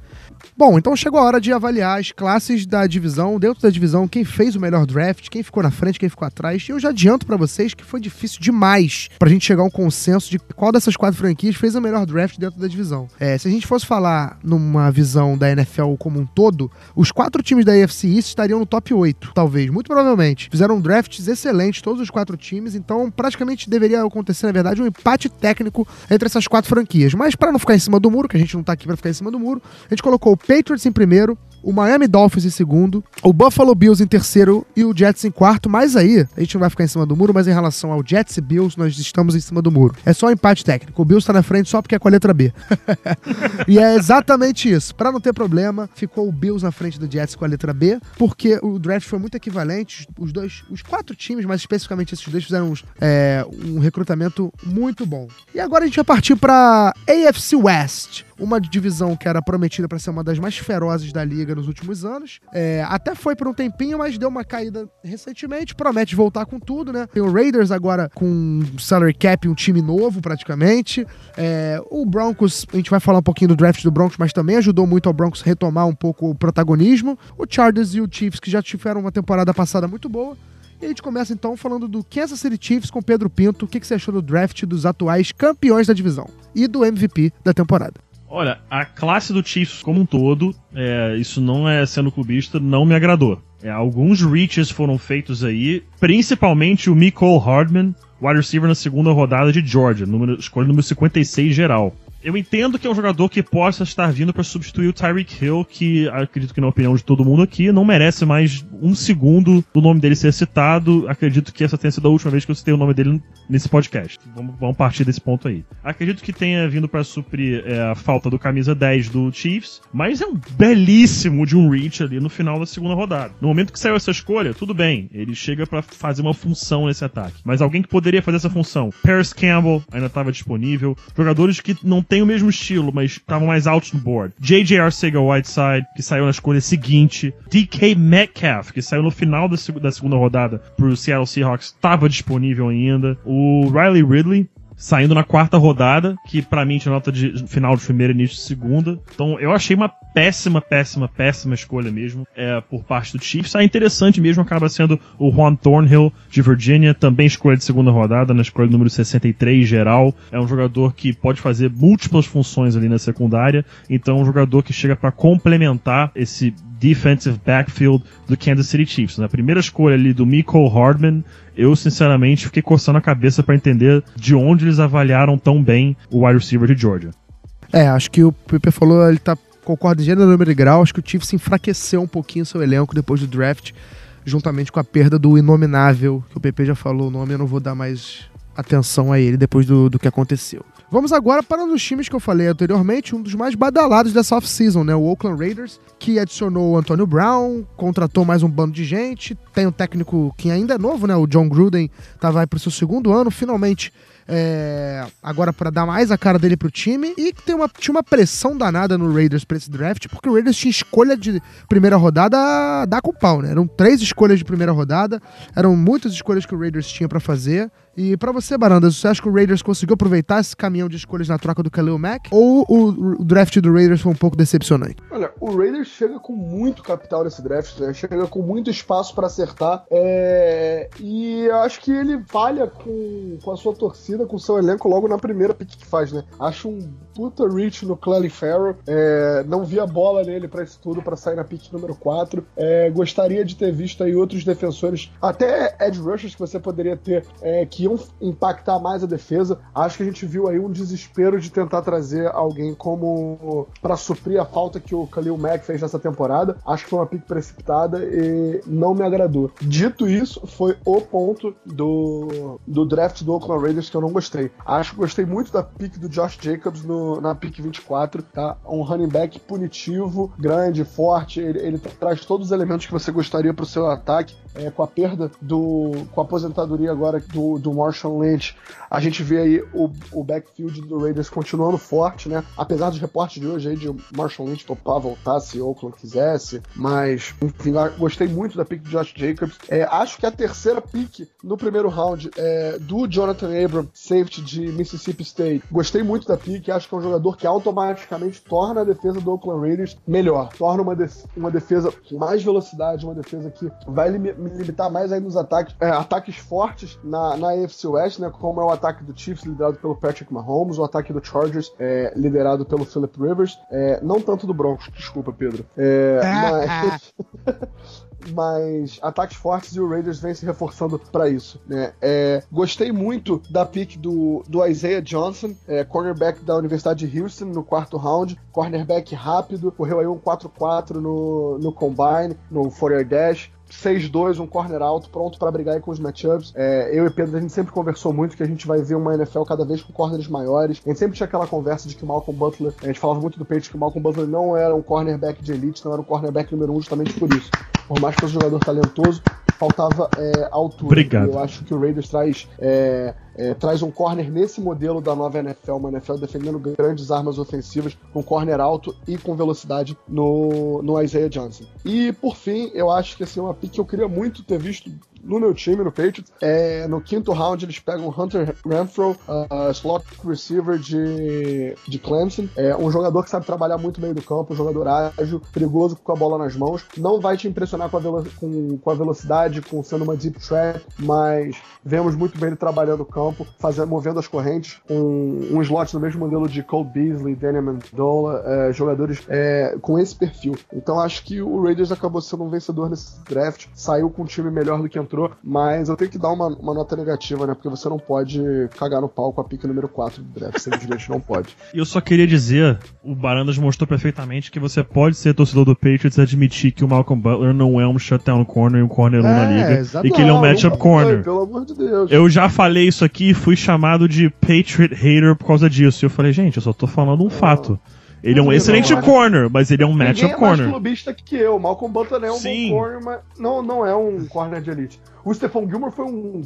Bom, então chegou a hora de avaliar as classes da divisão, dentro da divisão, quem fez o melhor draft, quem ficou na frente, quem ficou atrás. E eu já adianto para vocês que foi difícil demais pra gente chegar a um consenso de qual dessas quatro franquias fez o melhor draft dentro da divisão. É, se a gente fosse falar numa visão da NFL como um todo, os quatro times da AFC East estariam no top 8, talvez, muito provavelmente. Fizeram drafts excelentes, todos os quatro times, então praticamente deveria acontecer, na verdade, um empate técnico entre essas quatro franquias. Mas para não ficar em cima do muro, que a gente não tá aqui para ficar em cima do muro, a gente colocou o Patriots em primeiro, o Miami Dolphins em segundo, o Buffalo Bills em terceiro e o Jets em quarto. Mas aí, a gente não vai ficar em cima do muro, mas em relação ao Jets e Bills, nós estamos em cima do muro. É só um empate técnico. O Bills tá na frente só porque é com a letra B. e é exatamente isso. Para não ter problema, ficou o Bills na frente do Jets com a letra B, porque o draft foi muito equivalente. Os dois, os quatro times, mas especificamente esses dois, fizeram é, um recrutamento muito bom. E agora a gente vai partir para AFC West uma divisão que era prometida para ser uma das mais ferozes da liga nos últimos anos. É, até foi por um tempinho, mas deu uma caída recentemente. Promete voltar com tudo, né? Tem o Raiders agora com salary cap, um time novo praticamente. É, o Broncos, a gente vai falar um pouquinho do draft do Broncos, mas também ajudou muito ao Broncos retomar um pouco o protagonismo. O Chargers e o Chiefs, que já tiveram uma temporada passada muito boa. E a gente começa então falando do Kansas City Chiefs com Pedro Pinto. O que você achou do draft dos atuais campeões da divisão e do MVP da temporada? Olha, a classe do Chiefs como um todo, é, isso não é sendo clubista, não me agradou. É, alguns reaches foram feitos aí, principalmente o Nicole Hardman, wide receiver na segunda rodada de Georgia, número, escolha número 56 geral. Eu entendo que é um jogador que possa estar vindo para substituir o Tyreek Hill, que acredito que na opinião de todo mundo aqui não merece mais um segundo do nome dele ser citado. Acredito que essa tenha sido a última vez que eu citei o nome dele nesse podcast. Vamos, vamos partir desse ponto aí. Acredito que tenha vindo para suprir é, a falta do camisa 10 do Chiefs, mas é um belíssimo de um reach ali no final da segunda rodada. No momento que saiu essa escolha, tudo bem, ele chega para fazer uma função nesse ataque. Mas alguém que poderia fazer essa função, Paris Campbell ainda estava disponível, jogadores que não tem o mesmo estilo, mas estavam mais altos no board. J.J. Arcega-Whiteside, que saiu na escolha seguinte. D.K. Metcalf, que saiu no final da, da segunda rodada pro Seattle Seahawks, estava disponível ainda. O Riley Ridley, saindo na quarta rodada, que para mim tinha nota de final de primeira, início de segunda. Então eu achei uma péssima, péssima, péssima escolha mesmo é, por parte do Chiefs. Ah, interessante mesmo acaba sendo o Juan Thornhill de Virginia, também escolha de segunda rodada, na escolha número 63 geral. É um jogador que pode fazer múltiplas funções ali na secundária, então é um jogador que chega para complementar esse defensive backfield do Kansas City Chiefs. Na primeira escolha ali do Miko Hardman, eu sinceramente fiquei coçando a cabeça para entender de onde eles avaliaram tão bem o wide receiver de Georgia. É, acho que o Pepe falou, ele tá concorda em gênero, número e grau, acho que o Chiefs enfraqueceu um pouquinho seu elenco depois do draft, juntamente com a perda do inominável, que o PP já falou o nome, eu não vou dar mais atenção a ele depois do, do que aconteceu. Vamos agora para um dos times que eu falei anteriormente, um dos mais badalados dessa off-season, né? O Oakland Raiders, que adicionou o Antonio Brown, contratou mais um bando de gente, tem um técnico que ainda é novo, né? O John Gruden, tá, vai para seu segundo ano, finalmente é, agora para dar mais a cara dele pro time e tem uma, tinha uma pressão danada no Raiders pra esse draft, porque o Raiders tinha escolha de primeira rodada dar com pau, né? Eram três escolhas de primeira rodada, eram muitas escolhas que o Raiders tinha para fazer. E para você, Barandas, você acha que o Raiders conseguiu aproveitar esse caminhão de escolhas na troca do Khalil Mack? Ou o, draft do Raiders foi um pouco decepcionante? Olha, o Raiders chega com muito capital nesse draft, né? chega com muito espaço para acertar. É... E acho que ele falha com, com a sua torcida, com o seu elenco logo na primeira pick que faz, né? Acho um puta reach no Clelly Farrell. É... Não vi a bola nele para isso tudo, para sair na pick número 4. É... Gostaria de ter visto aí outros defensores, até edge rushers que você poderia ter, é, que iam impactar mais a defesa. Acho que a gente viu aí um desespero de tentar trazer alguém como para suprir a falta que o Khalil Mack fez nessa temporada. Acho que foi uma pick precipitada e não me agradou. Dito isso, foi o ponto do, do draft do Oakland Raiders que eu não gostei. Acho que gostei muito da pick do Josh Jacobs no, na pick 24, tá? Um running back punitivo, grande, forte. Ele, ele traz todos os elementos que você gostaria para o seu ataque. É, com a perda do. com a aposentadoria agora do, do Marshall Lynch, a gente vê aí o, o backfield do Raiders continuando forte, né? Apesar dos reportes de hoje aí de Marshall Lynch topar voltar se Oakland quisesse, mas enfim, gostei muito da pick de Josh Jacobs. É, acho que a terceira pick no primeiro round é, do Jonathan Abram, safety de Mississippi State. Gostei muito da pick, acho que é um jogador que automaticamente torna a defesa do Oakland Raiders melhor, torna uma, uma defesa com mais velocidade, uma defesa que vai limitar mais aí nos ataques, é, ataques fortes na, na AFC West, né? Como é o ataque do Chiefs, liderado pelo Patrick Mahomes, o ataque do Chargers, é, liderado pelo Philip Rivers. É, não tanto do Broncos, desculpa, Pedro. É, mas. mais ataques fortes e o Raiders vem se reforçando para isso. Né? É, gostei muito da pick do, do Isaiah Johnson, é, cornerback da Universidade de Houston, no quarto round, cornerback rápido, correu aí um 4-4 no, no combine, no 4 dash. 6-2, um corner alto, pronto para brigar com os matchups. É, eu e Pedro, a gente sempre conversou muito que a gente vai ver uma NFL cada vez com corners maiores. A gente sempre tinha aquela conversa de que o Malcolm Butler, a gente falava muito do peito que o Malcolm Butler não era um cornerback de elite, não era um cornerback número um justamente por isso. Por mais que fosse um jogador talentoso, faltava é, altura. Obrigado. Eu acho que o Raiders traz, é, é, traz um corner nesse modelo da nova NFL, uma NFL defendendo grandes armas ofensivas, com corner alto e com velocidade no, no Isaiah Johnson. E por fim, eu acho que assim, uma pick que eu queria muito ter visto no meu time, no Patriots. É, no quinto round, eles pegam Hunter Renfro, uh, slot receiver de, de Clemson. É um jogador que sabe trabalhar muito meio do campo, um jogador ágil, perigoso com a bola nas mãos. Não vai te impressionar com a, com, com a velocidade, com sendo uma deep track, mas vemos muito bem ele trabalhando no campo, fazendo, movendo as correntes, com um slot no mesmo modelo de Cole Beasley, Daniel Mendola, é, jogadores é, com esse perfil. Então acho que o Raiders acabou sendo um vencedor nesse draft, saiu com um time melhor do que entrou mas eu tenho que dar uma, uma nota negativa, né? Porque você não pode cagar no pau com a pica número 4 do draft, simplesmente não pode. E eu só queria dizer, o Barandas mostrou perfeitamente que você pode ser torcedor do Patriots e admitir que o Malcolm Butler não é um shutdown corner e um corner 1 na liga. exato. E que ele é um matchup corner. Pelo amor de Deus. Eu já falei isso aqui e fui chamado de Patriot hater por causa disso. E eu falei, gente, eu só tô falando um fato. Ele é um excelente não, corner, mas ele é um Ninguém matchup é mais corner. clubista que eu. Malcolm Butler é um Sim. bom corner, mas não, não é um corner de elite. O Stephon Gilmore foi um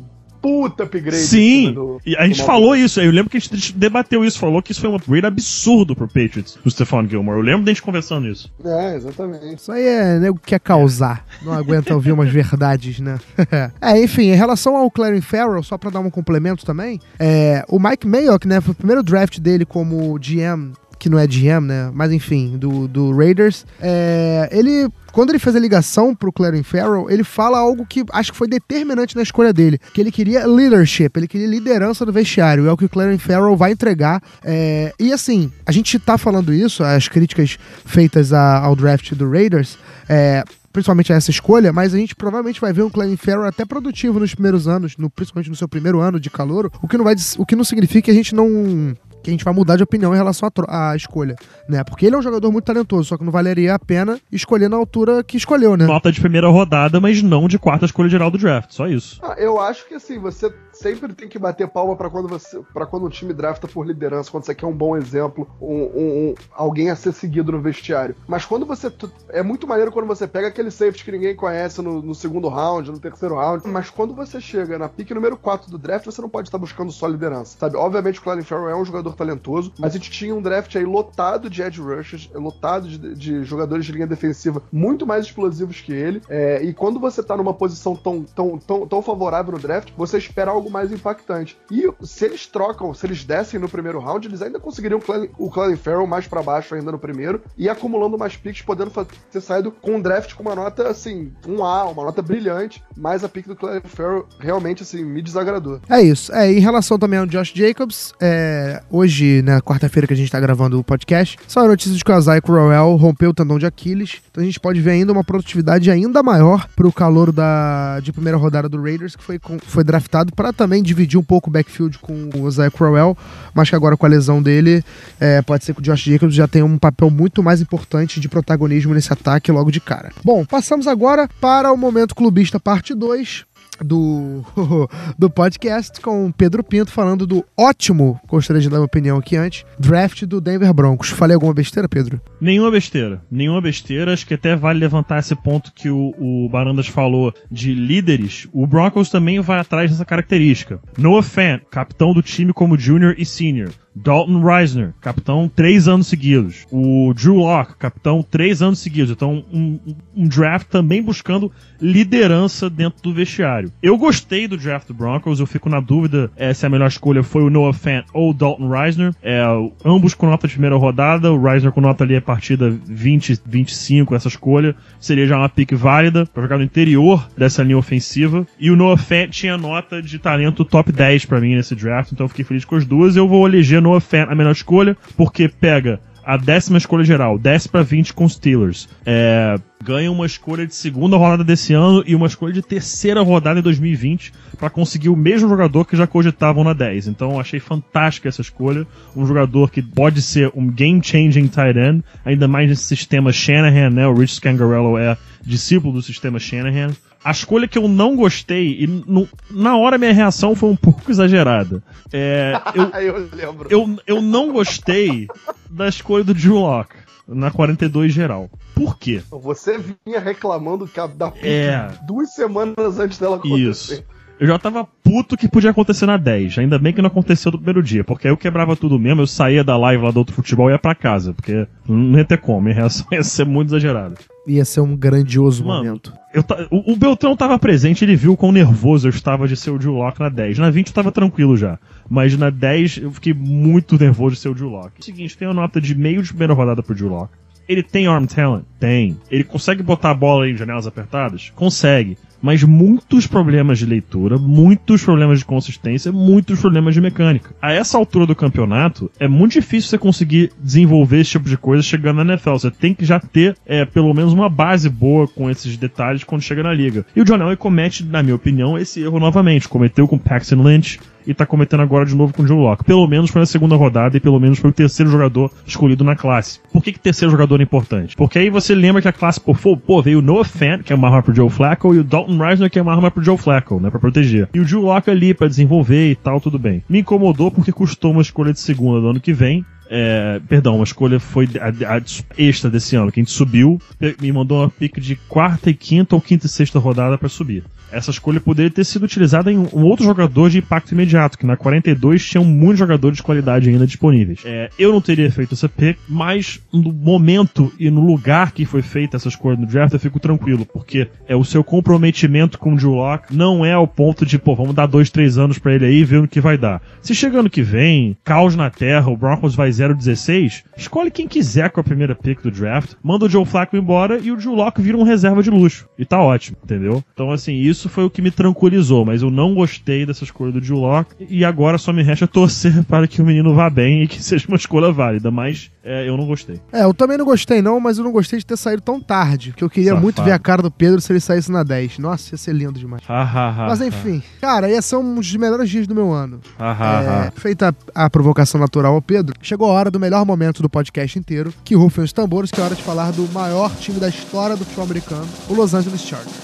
puta upgrade. Sim, do- e a gente falou isso, eu lembro que a gente debateu isso, falou que isso foi um upgrade absurdo pro Patriots, o Stephon Gilmore. Eu lembro da gente conversando isso. É, exatamente. Isso aí é nego que quer causar. Não aguenta ouvir umas verdades, né? é, enfim, em relação ao Clarence Farrell, só pra dar um complemento também, é, o Mike Mayock, né, foi o primeiro draft dele como GM, que não é GM, né, mas enfim, do, do Raiders, é, ele... Quando ele fez a ligação pro Clarence Farrell, ele fala algo que acho que foi determinante na escolha dele, que ele queria leadership, ele queria liderança no vestiário, é o que o Clarence Farrell vai entregar. É, e assim, a gente tá falando isso, as críticas feitas a- ao draft do Raiders, é, principalmente essa escolha, mas a gente provavelmente vai ver um Clarence Farrell até produtivo nos primeiros anos, no- principalmente no seu primeiro ano de calor, o que não vai o que não significa que a gente não que a gente vai mudar de opinião em relação à, escolha, né? Porque ele é um jogador muito talentoso, só que não valeria a pena escolher na altura que escolheu, né? Nota de primeira rodada, mas não de quarta escolha geral do draft, só isso. Ah, eu acho que assim, você sempre tem que bater palma pra quando você para quando um time drafta por liderança, quando você quer um bom exemplo, um, um- um- alguém a ser seguido no vestiário. Mas quando você é muito maneiro quando você pega aquele safety que ninguém conhece no, no segundo round, no terceiro round, mas quando você chega na pique número 4 do draft, você não pode estar buscando só liderança, sabe? Obviamente o Clarence Farrell é um jogador talentoso, mas a gente tinha um draft aí lotado de edge rushers, lotado de, de jogadores de linha defensiva muito mais explosivos que ele, é, e quando você tá numa posição tão, tão, tão, tão favorável no draft, você espera algo mais impactante. E se eles trocam, se eles descem no primeiro round, eles ainda conseguiriam o Clelin Farrell mais pra baixo ainda no primeiro, e acumulando mais picks, podendo ter saído com um draft com uma nota, assim, um A, uma nota brilhante, mas a pick do Clelin Farrell realmente, assim, me desagradou. É isso. É, em relação também ao Josh Jacobs, é, hoje, na quarta-feira que a gente tá gravando o podcast, só a notícia de que o Isaiah Crowell rompeu o tendão de Aquiles. Então a gente pode ver ainda uma produtividade ainda maior pro calor da, de primeira rodada do Raiders, que foi, foi draftado para também dividir um pouco o backfield com o Isaiah Crowell, mas que agora com a lesão dele, é, pode ser que o Josh Jacobs já tenha um papel muito mais importante de protagonismo nesse ataque logo de cara. Bom, passamos agora para o Momento Clubista Parte 2 do, do podcast com Pedro Pinto falando do ótimo, gostaria de dar minha opinião aqui antes, draft do Denver Broncos. Falei alguma besteira, Pedro? Nenhuma besteira. Nenhuma besteira. Acho que até vale levantar esse ponto que o, o Barandas falou de líderes. O Broncos também vai atrás dessa característica. Noah Fant, capitão do time como junior e senior. Dalton Reisner, capitão três anos seguidos. O Drew Locke, capitão três anos seguidos. Então, um, um- draft também buscando liderança dentro do vestiário. Eu gostei do draft do Broncos. Eu fico na dúvida eh, se a melhor escolha foi o Noah Fant ou o Dalton Reisner. É, ambos com nota de primeira rodada. O Reisner com nota ali a partida 20, 25, essa escolha. Seria já uma pick válida para jogar no interior dessa linha ofensiva. E o Noah Fant tinha nota de talento top 10 para mim nesse draft. Então eu fiquei feliz com as duas. Eu vou eleger A melhor escolha, porque pega a décima escolha geral, desce pra 20 com os Steelers. É, ganha uma escolha de segunda rodada desse ano e uma escolha de terceira rodada em 2020 para conseguir o mesmo jogador que já cogitavam na 10. Então achei fantástica essa escolha. Um jogador que pode ser um game-changing tight end, ainda mais nesse sistema Shanahan, né? O Rich Scangarello é discípulo do sistema Shanahan. A escolha que eu não gostei, e no, na hora minha reação foi um pouco exagerada. É, eu, eu lembro. eu, eu não gostei da escolha do Drew Lock na 42 geral. Por quê? Você vinha reclamando que a, da É. duas semanas antes dela acontecer. Isso. Eu já tava puto que podia acontecer na 10. Ainda bem que não aconteceu no primeiro dia, porque aí eu quebrava tudo mesmo, eu saía da live lá do outro futebol e ia pra casa, porque não ia ter como, minha reação ia ser muito exagerada. Ia ser um grandioso Mano, momento. Eu o, o Beltrão tava presente, ele viu quão nervoso eu estava de ser o Drew Lock na 10. Na 20 eu tava tranquilo já. Mas na 10 eu fiquei muito nervoso de ser o Drew Lock. Seguinte, tem uma nota de meio de primeira rodada pro Drew Lock. Ele tem arm talent? Tem. Ele consegue botar a bola em janelas apertadas? Consegue. Mas muitos problemas de leitura, muitos problemas de consistência, muitos problemas de mecânica. A essa altura do campeonato, é muito difícil você conseguir desenvolver esse tipo de coisa chegando na NFL. Você tem que já ter, é, pelo menos, uma base boa com esses detalhes quando chega na liga. E o John Elway comete, na minha opinião, esse erro novamente. Cometeu com Paxton Lynch, e tá cometendo agora de novo com o Joe Locke. Pelo menos foi na segunda rodada e pelo menos foi o terceiro jogador escolhido na classe. Por que, que terceiro jogador é importante? Porque aí você lembra que a classe, pô, pô, veio o Noah Fant, que é uma arma pro Joe Flacco, e o Dalton Reisner, que é uma arma pro Joe Flacco, né, pra proteger. E o Joe Locke ali pra desenvolver e tal, tudo bem. Me incomodou porque custou uma escolha de segunda do ano que vem, é, perdão, uma escolha foi a, a extra desse ano, que a gente subiu, me mandou uma pick de quarta e quinta ou quinta e sexta rodada pra subir. Essa escolha poderia ter sido utilizada em um outro jogador de impacto imediato, que na 42 tinham muitos jogadores de qualidade ainda disponíveis. É, eu não teria feito essa pick, mas no momento e no lugar que foi feita essa escolha no draft, eu fico tranquilo, porque é o seu comprometimento com o Drew Lock não é ao ponto de, pô, vamos dar dois, três anos pra ele aí e ver o que vai dar. Se chega ano que vem, caos na terra, o Broncos vai 0-16, escolhe quem quiser com a primeira pick do draft, manda o Joe Flacco embora e o Drew Lock vira um reserva de luxo. E tá ótimo, entendeu? Então, assim, isso foi o que me tranquilizou, mas eu não gostei dessa escolha do Drew Lock e agora só me resta torcer para que o menino vá bem e que seja uma escolha válida, mas é, eu não gostei. É, eu também não gostei não, mas eu não gostei de ter saído tão tarde, porque eu queria Safado. muito ver a cara do Pedro se ele saísse na 10. Nossa, ia ser lindo demais. Ha, ha, ha, Mas enfim, cara, ia ser um dos melhores dias do meu ano. ha, ha, É, ha. feita a provocação natural ao Pedro, chegou a hora do melhor momento do podcast inteiro, que rufem os tambores, que é hora de falar do maior time da história do futebol americano, o Los Angeles Chargers.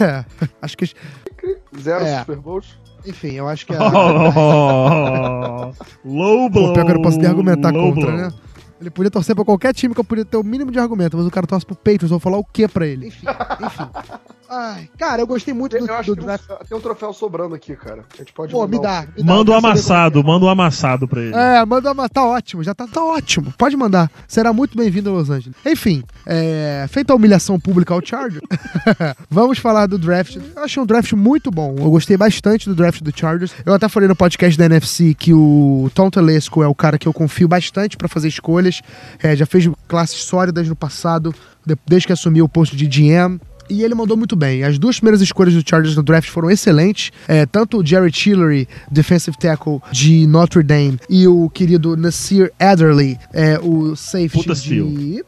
É, acho que. Zero É. Super Bowls. Enfim, eu acho que é. Oh, low blow. Pô, pior que eu não posso nem argumentar low contra, blow. né? Ele podia torcer pra qualquer time que eu podia ter o mínimo de argumento, mas o cara torce pro Patriots, eu vou falar o quê pra ele? Enfim, enfim. Ai, cara, eu gostei muito do, Eu acho do que draft. tem um troféu sobrando aqui, cara. A gente pode Pô, mandar me um- dá. me dá, Manda o saber amassado, manda o amassado pra ele. É, manda uma. Tá ótimo, já tá, tá ótimo. Pode mandar. Será muito bem-vindo a Los Angeles. Enfim, é, feita a humilhação pública ao Chargers, vamos falar do draft. Eu achei um draft muito bom. Eu gostei bastante do draft do Chargers. Eu até falei no podcast da NFC que o Tom Telesco é o cara que eu confio bastante pra fazer escolhas. É, já fez classes sólidas no passado, de- desde que assumiu o posto de GM. E ele mandou muito bem. As duas primeiras escolhas do Chargers no draft foram excelentes. É, tanto o Jerry Tillery, defensive tackle de Notre Dame, e o querido Nasir Adderley, é, o safety Puta de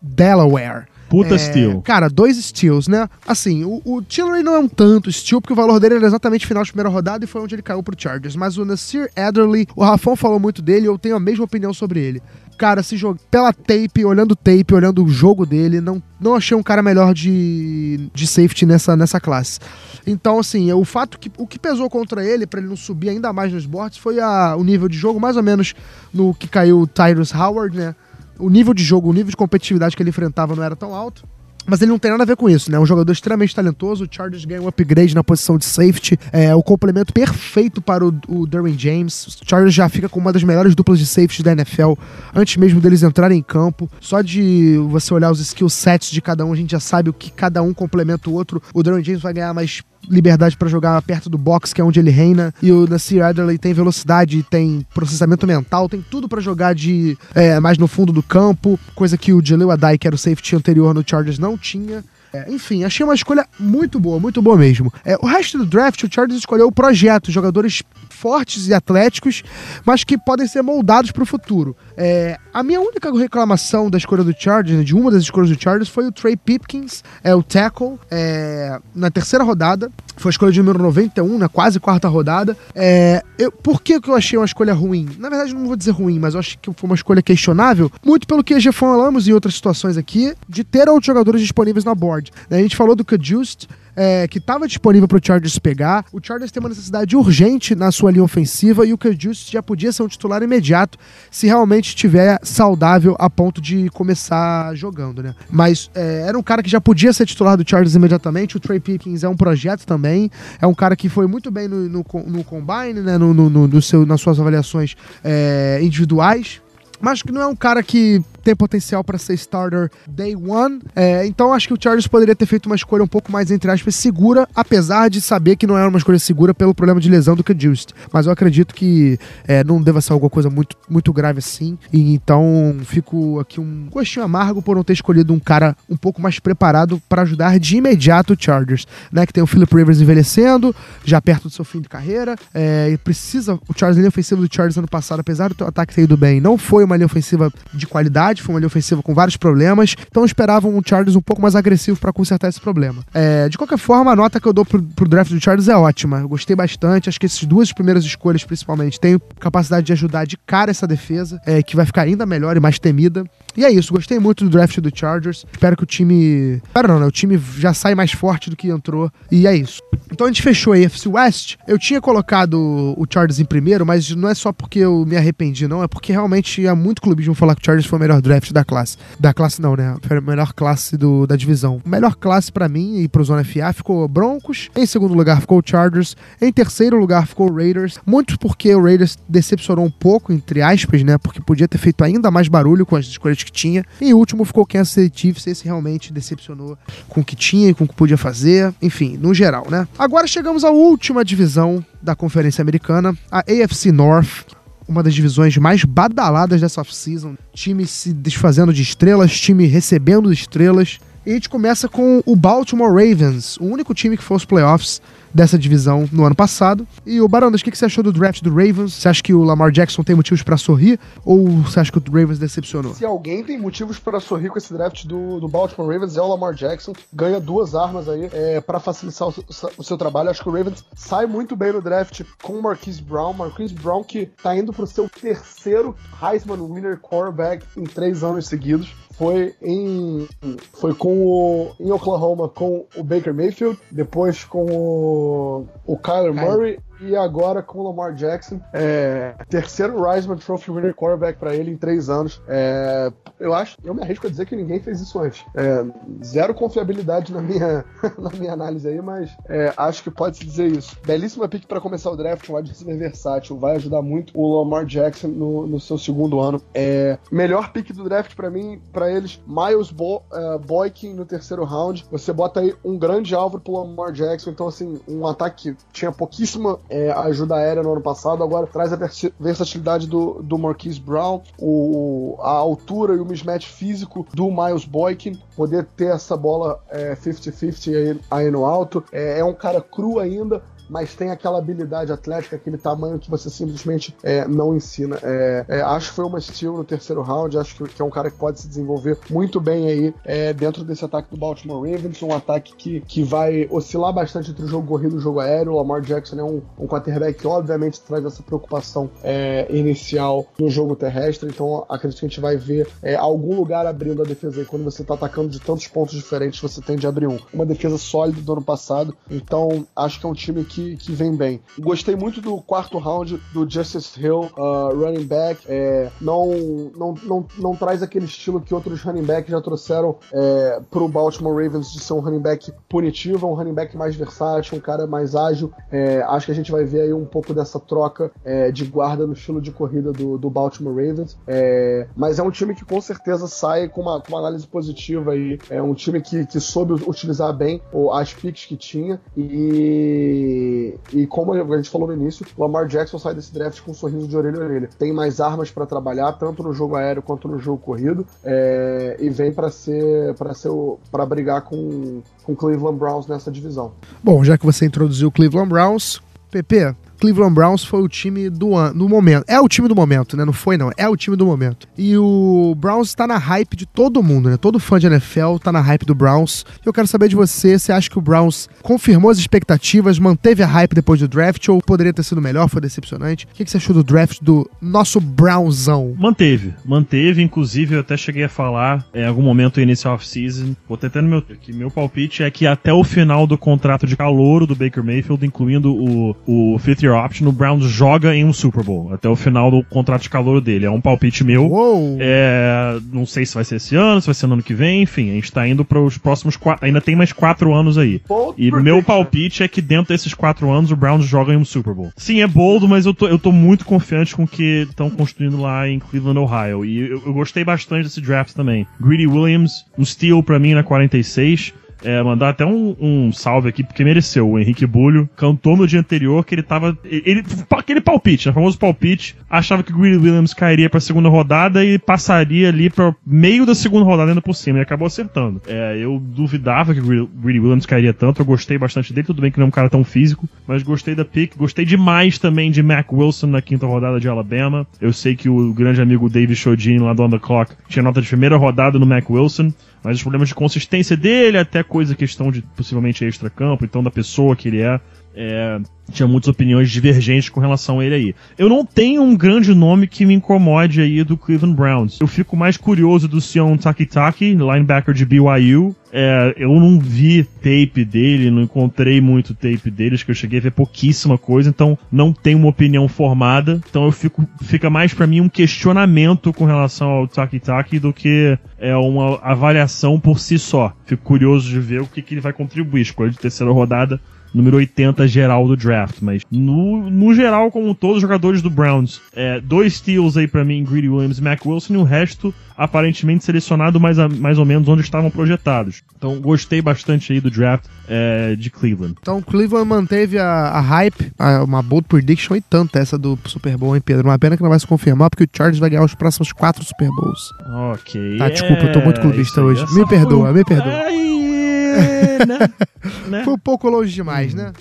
Delaware. Puta É, steal. Cara, dois steals, né? Assim, o, o Tillery não é um tanto steal, porque o valor dele era exatamente final de primeira rodada e foi onde ele caiu pro Chargers. Mas o Nasir Adderley, o Rafão falou muito dele e eu tenho a mesma opinião sobre ele. Cara, se joga pela tape, olhando o tape, olhando o jogo dele, não, não achei um cara melhor de, de safety nessa, nessa classe. Então, assim, o fato que o que pesou contra ele, pra ele não subir ainda mais nos boards, foi a, o nível de jogo, mais ou menos no que caiu o Tyrus Howard, né? O nível de jogo, o nível de competitividade que ele enfrentava não era tão alto. Mas ele não tem nada a ver com isso, né? Um jogador extremamente talentoso. O Chargers ganha um upgrade na posição de safety. É o complemento perfeito para o, o Derwin James. O Chargers já fica com uma das melhores duplas de safety da NFL antes mesmo deles entrarem em campo. Só de você olhar os skill sets de cada um, a gente já sabe o que cada um complementa o outro. O Derwin James vai ganhar mais liberdade para jogar perto do box, que é onde ele reina. E o Nasir Adderley tem velocidade, tem processamento mental, tem tudo para jogar de é, mais no fundo do campo, coisa que o Jaleel Adai, que era o safety anterior no Chargers, não tinha. É, enfim, achei uma escolha muito boa, muito boa mesmo. É, o resto do draft, o Chargers escolheu o projeto, jogadores fortes e atléticos, mas que podem ser moldados para o futuro. É, a minha única reclamação da escolha do Chargers, de uma das escolhas do Chargers, foi o Trey Pipkins, é, o tackle, é, na terceira rodada. Foi a escolha de número 91, na quase quarta rodada. É, eu, por que, que eu achei uma escolha ruim? Na verdade, não vou dizer ruim, mas eu acho que foi uma escolha questionável, muito pelo que já falamos em outras situações aqui, de ter outros jogadores disponíveis na board. A gente falou do Kajust, é, que estava disponível para o Chargers pegar. O Chargers tem uma necessidade urgente na sua linha ofensiva e o Kajust já podia ser um titular imediato se realmente estiver saudável a ponto de começar jogando, né? Mas é, era um cara que já podia ser titular do Chargers imediatamente. O Trey Pickens é um projeto também. É um cara que foi muito bem no, no, no combine, né? No, no, no, seu, nas suas avaliações é, individuais mas que não é um cara que tem potencial para ser starter day one. É, então acho que o Chargers poderia ter feito uma escolha um pouco mais, entre aspas, segura, apesar de saber que não era uma escolha segura pelo problema de lesão do Kajust. Mas eu acredito que é, não deva ser alguma coisa muito, muito grave assim. E então fico aqui um gostinho amargo por não ter escolhido um cara um pouco mais preparado para ajudar de imediato o Chargers, né? Que tem o Philip Rivers envelhecendo, já perto do seu fim de carreira. É, e precisa. O Chargers, linha ofensiva do Chargers ano passado, apesar do ataque ter ido bem, não foi uma linha ofensiva de qualidade foi uma linha ofensiva com vários problemas, então esperavam um Chargers um pouco mais agressivo para consertar esse problema. É, de qualquer forma, a nota que eu dou pro, pro draft do Chargers é ótima. Eu gostei bastante, acho que essas duas primeiras escolhas, principalmente, têm capacidade de ajudar de cara essa defesa, é, que vai ficar ainda melhor e mais temida. E é isso, gostei muito do draft do Chargers. Espero que o time. Espero não, né? O time já sai mais forte do que entrou. E é isso. Então a gente fechou a AFC West. Eu tinha colocado o Chargers em primeiro, mas não é só porque eu me arrependi, não. É porque realmente há muito clubismo falar que o Chargers foi o melhor draft da classe. Da classe não, né? Foi a melhor classe do, da divisão. Melhor classe para mim e pro Zona FA ficou Broncos. Em segundo lugar ficou Chargers. Em terceiro lugar ficou Raiders. Muito porque o Raiders decepcionou um pouco, entre aspas, né? Porque podia ter feito ainda mais barulho com as escolhas que tinha. Em último ficou Kansas City Chiefs. Esse realmente decepcionou com o que tinha e com o que podia fazer. Enfim, no geral, né? Agora chegamos à última divisão da Conferência Americana, a AFC North uma das divisões mais badaladas dessa off-season. Time se desfazendo de estrelas, time recebendo estrelas. E a gente começa com o Baltimore Ravens, o único time que foi aos playoffs dessa divisão no ano passado. E o Barandas, o que você achou do draft do Ravens? Você acha que o Lamar Jackson tem motivos para sorrir? Ou você acha que o Ravens decepcionou? Se alguém tem motivos para sorrir com esse draft do, do Baltimore Ravens é o Lamar Jackson. Ganha duas armas aí é, para facilitar o, o, seu trabalho. Acho que o Ravens sai muito bem no draft com o Marquise Brown. Marquise Brown que tá indo pro seu terceiro Heisman Winner quarterback em três anos seguidos foi em foi com o em Oklahoma com o Baker Mayfield, depois com o, o Kyler Murray e agora com o Lamar Jackson. É, terceiro Risman Trophy winner quarterback para ele em três anos. É, eu acho, eu me arrisco a dizer que ninguém fez isso antes. É, zero confiabilidade na minha, na minha análise aí, mas é, acho que pode se dizer isso. Belíssima pick para começar o draft, um wide receiver versátil, vai ajudar muito o Lamar Jackson no, no seu segundo ano. É, melhor pick do draft para mim, para eles, Miles Bo, uh, Boykin no terceiro round. Você bota aí um grande alvo pro Lamar Jackson, então assim, um ataque que tinha pouquíssima é, ajuda aérea no ano passado, agora traz a versatilidade do, do Marquise Brown, o, a altura e o mismatch físico do Miles Boykin, poder ter essa bola 50-50 é, aí, aí, no alto. É, é um cara cru ainda, mas tem aquela habilidade atlética, aquele tamanho que você simplesmente é, não ensina. É, é, acho que foi uma steal no terceiro round, acho que, que, é um cara que pode se desenvolver muito bem aí é, dentro desse ataque do Baltimore Ravens, um ataque que, que vai oscilar bastante entre o jogo corrido e o jogo aéreo. O Lamar Jackson é um, um quarterback que obviamente traz essa preocupação é, inicial no jogo terrestre, então acredito que a gente vai ver é, algum lugar abrindo a defesa aí. Quando você está atacando de tantos pontos diferentes, você tende a abrir um. Uma defesa sólida do ano passado, então acho que é um time que que, que vem bem. Gostei muito do quarto round do Justice Hill, uh, running back. É, não, não, não, não traz aquele estilo que outros running backs já trouxeram é, pro Baltimore Ravens de ser um running back punitivo, um running back mais versátil, um cara mais ágil. É, acho que a gente vai ver aí um pouco dessa troca é, de guarda no estilo de corrida do, do Baltimore Ravens. É, mas é um time que com certeza sai com uma, com uma análise positiva aí. É um time que, que soube utilizar bem as picks que tinha e E, como a gente falou no início, o Lamar Jackson sai desse draft com um sorriso de orelha a orelha. Tem mais armas para trabalhar, tanto no jogo aéreo quanto no jogo corrido, é, e vem para ser para ser para brigar com com Cleveland Browns nessa divisão. Bom, já que você introduziu o Cleveland Browns, PP, Cleveland Browns foi o time do, an do momento. É o time do momento, né? Não foi, não. É o time do momento. E o Browns tá na hype de todo mundo, né? Todo fã de NFL tá na hype do Browns. Eu quero saber de você, você acha que o Browns confirmou as expectativas, manteve a hype depois do draft ou poderia ter sido melhor, foi decepcionante? O que, você achou do draft do nosso Brownzão? Manteve, manteve. Inclusive, eu até cheguei a falar em algum momento inicial off-season. Vou tentando meu, que meu palpite é que até o final do contrato de calouro do Baker Mayfield, incluindo o, o fifth year option, o Browns joga em um Super Bowl até o final do contrato de calor dele. É um palpite meu. Uou. É, não sei se vai ser esse ano, se vai ser no ano que vem, enfim, a gente tá indo para os próximos quatro. Ainda tem mais quatro anos aí. Bold e meu palpite é que dentro desses quatro anos o Browns joga em um Super Bowl. Sim, é bold, mas eu tô, eu tô muito confiante com o que estão construindo lá em Cleveland, Ohio. E eu, eu gostei bastante desse draft também. Greedy Williams, um steal pra mim na 46 é, mandar até um, um, salve aqui, porque mereceu. O Henrique Bulho cantou no dia anterior que ele tava. Ele, aquele palpite, né, famoso palpite, achava que o Greedy Williams cairia pra segunda rodada e passaria ali para meio da segunda rodada ainda por cima. E acabou acertando. É, eu duvidava que o Greedy Williams cairia tanto, eu gostei bastante dele. Tudo bem que não é um cara tão físico, mas gostei da pick. Gostei demais também de Mac Wilson na quinta rodada de Alabama. Eu sei que o grande amigo David Chodini lá do On The Clock tinha nota de primeira rodada no Mac Wilson mas os problemas de consistência dele, até coisa, questão de possivelmente extra-campo, então da pessoa que ele é, é, tinha muitas opiniões divergentes com relação a ele aí. Eu não tenho um grande nome que me incomode aí do Cleveland Browns. Eu fico mais curioso do Sion Takitaki, linebacker de BYU. É, eu não vi tape dele, não encontrei muito tape dele, acho que eu cheguei a ver pouquíssima coisa, então não tenho uma opinião formada. Então eu fico, fica mais para mim um questionamento com relação ao Takitaki do que é uma avaliação por si só. Fico curioso de ver o que, que ele vai contribuir. Escolha de terceira rodada número 80 geral do draft, mas no, no geral, como todos os jogadores do Browns, é, dois steals aí para mim, Greedy Williams e Mac Wilson, e o resto aparentemente selecionado mais, a, mais ou menos onde estavam projetados. Então gostei bastante aí do draft é, de Cleveland. Então Cleveland manteve a, a hype, a, uma bold prediction e tanto essa do Super Bowl, hein, Pedro? Uma pena que não vai se confirmar, porque o Chargers vai ganhar os próximos quatro Super Bowls. Ok. Tá, desculpa, eu tô muito clubista é, hoje. Me perdoa, me perdoa. Ai, né? né? Foi um pouco longe demais, né?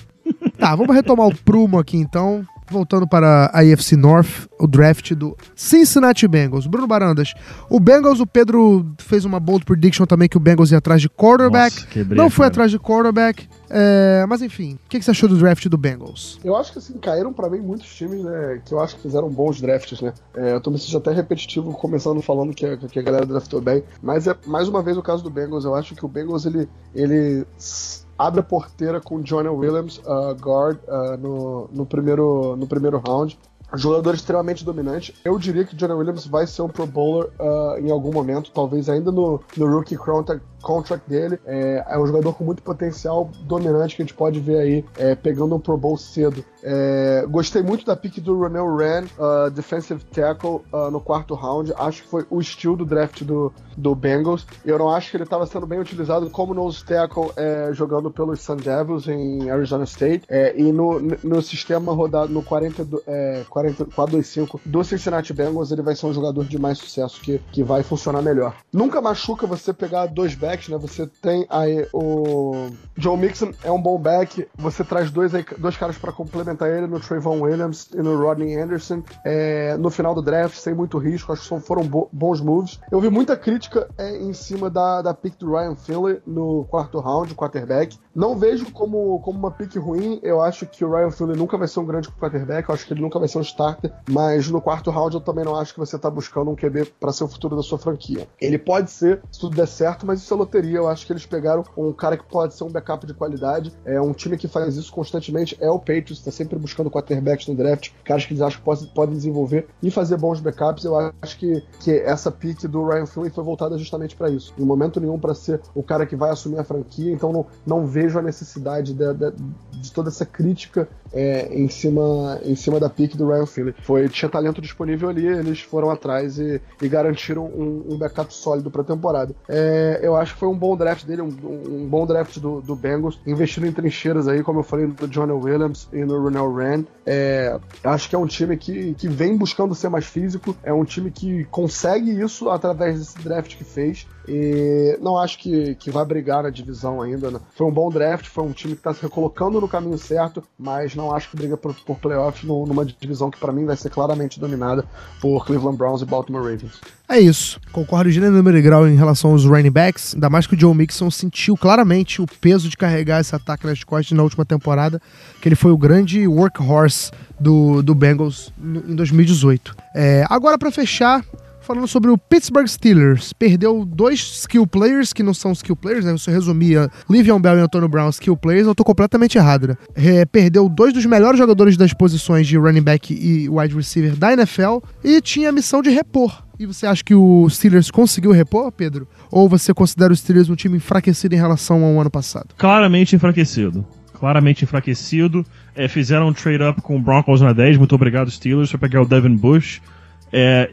Tá, vamos retomar o prumo aqui então. Voltando para a AFC North, o draft do Cincinnati Bengals. Bruno Barandas, o Bengals, o Pedro fez uma bold prediction também que o Bengals ia atrás de quarterback. Nossa, quebrei, não foi cara. atrás de quarterback. É, mas enfim, o que, que você achou do draft do Bengals? Eu acho que assim, caíram pra mim muitos times, né, que eu acho que fizeram bons drafts, né. É, eu tô me sentindo até repetitivo começando falando que a, que a galera draftou bem, mas é mais uma vez o caso do Bengals. Eu acho que o Bengals ele, ele abre a porteira com o Johnny Williams, uh, guard, uh, no, no, primeiro, no primeiro round. Jogador extremamente dominante. Eu diria que Johnny Williams vai ser um Pro Bowler uh, em algum momento, talvez ainda no, no rookie contract, contract dele. É, é um jogador com muito potencial dominante que a gente pode ver aí é, pegando um Pro Bowl cedo. É, gostei muito da pick do Ronell Rand, uh, defensive tackle, uh, no quarto round. Acho que foi o estilo do draft do, do Bengals. Eu não acho que ele estava sendo bem utilizado como nose tackle é, jogando pelos Sun Devils em Arizona State. É, e no, no sistema rodado no 40, do- é, 40 4-2-5 do Cincinnati Bengals, ele vai ser um jogador de mais sucesso que, que vai funcionar melhor. Nunca machuca você pegar dois backs, né? Você tem aí o Joe Mixon é um bom back, você traz dois, aí- dois caras para complementar ele no Trayvon Williams e no Rodney Anderson é, no final do draft, sem muito risco, acho que foram bo- bons moves. Eu vi muita crítica é, em cima da, da pick do Ryan Finley no quarto round, quarterback. Não vejo como, como uma pick ruim, eu acho que o Ryan Finley nunca vai ser um grande quarterback, eu acho que ele nunca vai ser um starter, mas no quarto round eu também não acho que você tá buscando um QB para ser o futuro da sua franquia. Ele pode ser, se tudo der certo, mas isso é loteria, eu acho que eles pegaram um cara que pode ser um backup de qualidade, é um time que faz isso constantemente, é o Patriots, tá sempre buscando quarterbacks no draft, caras que eles acham que pode- podem desenvolver e fazer bons backups, eu acho que, que essa pick do Ryan Finley foi voltada justamente para isso. Em momento nenhum para ser o cara que vai assumir a franquia, então não, não vejo a necessidade de, de- de toda essa crítica é, em, cima, em cima da pique do Ryan Finley. Foi, tinha talento disponível ali, eles foram atrás e, e garantiram um, um, backup sólido para a temporada. É, eu acho que foi um bom draft dele, um, um bom draft do, do, Bengals, investindo em trincheiras aí, como eu falei, no Johnny Williams e no Ronald Rand. É, acho que é um time que, que vem buscando ser mais físico, é um time que consegue isso através desse draft que fez. E não acho que, que vai brigar na divisão ainda. Né? Foi um bom draft, foi um time que está se recolocando no caminho certo, mas não acho que briga por, por playoff no, numa divisão que para mim vai ser claramente dominada por Cleveland Browns e Baltimore Ravens. É isso. Concordo de número e grau em relação aos running backs, ainda mais que o Joe Mixon sentiu claramente o peso de carregar esse ataque nas costas na última temporada, que ele foi o grande workhorse do, do Bengals em 2018. É, agora, para fechar, falando sobre o Pittsburgh Steelers. Perdeu dois skill players, que não são skill players, né? Você resumia Livion Bell e Antonio Brown skill players, eu tô completamente errado, né? É, perdeu dois dos melhores jogadores das posições de running back e wide receiver da NFL e tinha a missão de repor. E você acha que o Steelers conseguiu repor, Pedro? Ou você considera o Steelers um time enfraquecido em relação ao ano passado? Claramente enfraquecido. Claramente enfraquecido. É, fizeram um trade-up com o Broncos na 10. Muito obrigado, Steelers, para pegar o Devin Bush. É,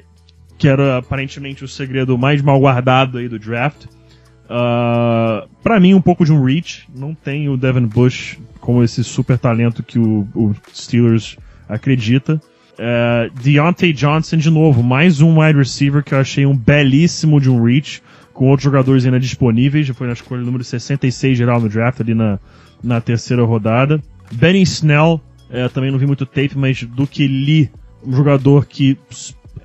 que era aparentemente o segredo mais mal guardado aí do draft. Uh, para mim, um pouco de um reach. Não tem o Devin Bush como esse super talento que o, o Steelers acredita. Uh, Deontay Johnson, de novo, mais um wide receiver que eu achei um belíssimo de um reach, com outros jogadores ainda disponíveis. Já foi na escolha número 66 geral no draft, ali na, na terceira rodada. Benny Snell, uh, também não vi muito tape, mas do que li, um jogador que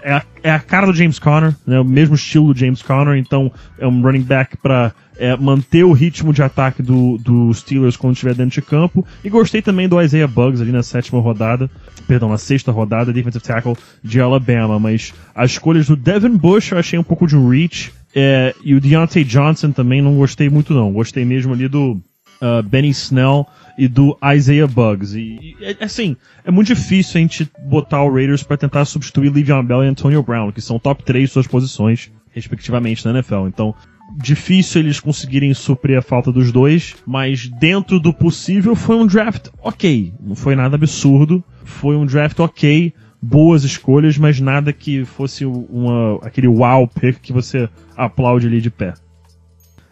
é a, é a cara do James Conner, né, o mesmo estilo do James Conner, então é um running back para é, manter o ritmo de ataque do, do Steelers quando estiver dentro de campo. E gostei também do Isaiah Bugs ali na sétima rodada, perdão, na sexta rodada, defensive tackle de Alabama. Mas as escolhas do Devin Bush eu achei um pouco de reach. É, e o Deontay Johnson também não gostei muito não. Gostei mesmo ali do uh, Benny Snell e do Isaiah Bugs. E, e, assim, é muito difícil a gente botar o Raiders para tentar substituir Le'Veon Bell e Antonio Brown, que são top 3 suas posições, respectivamente, na NFL. Então, difícil eles conseguirem suprir a falta dos dois, mas dentro do possível foi um draft ok. Não foi nada absurdo, foi um draft ok, boas escolhas, mas nada que fosse uma, aquele wow pick que você aplaude ali de pé.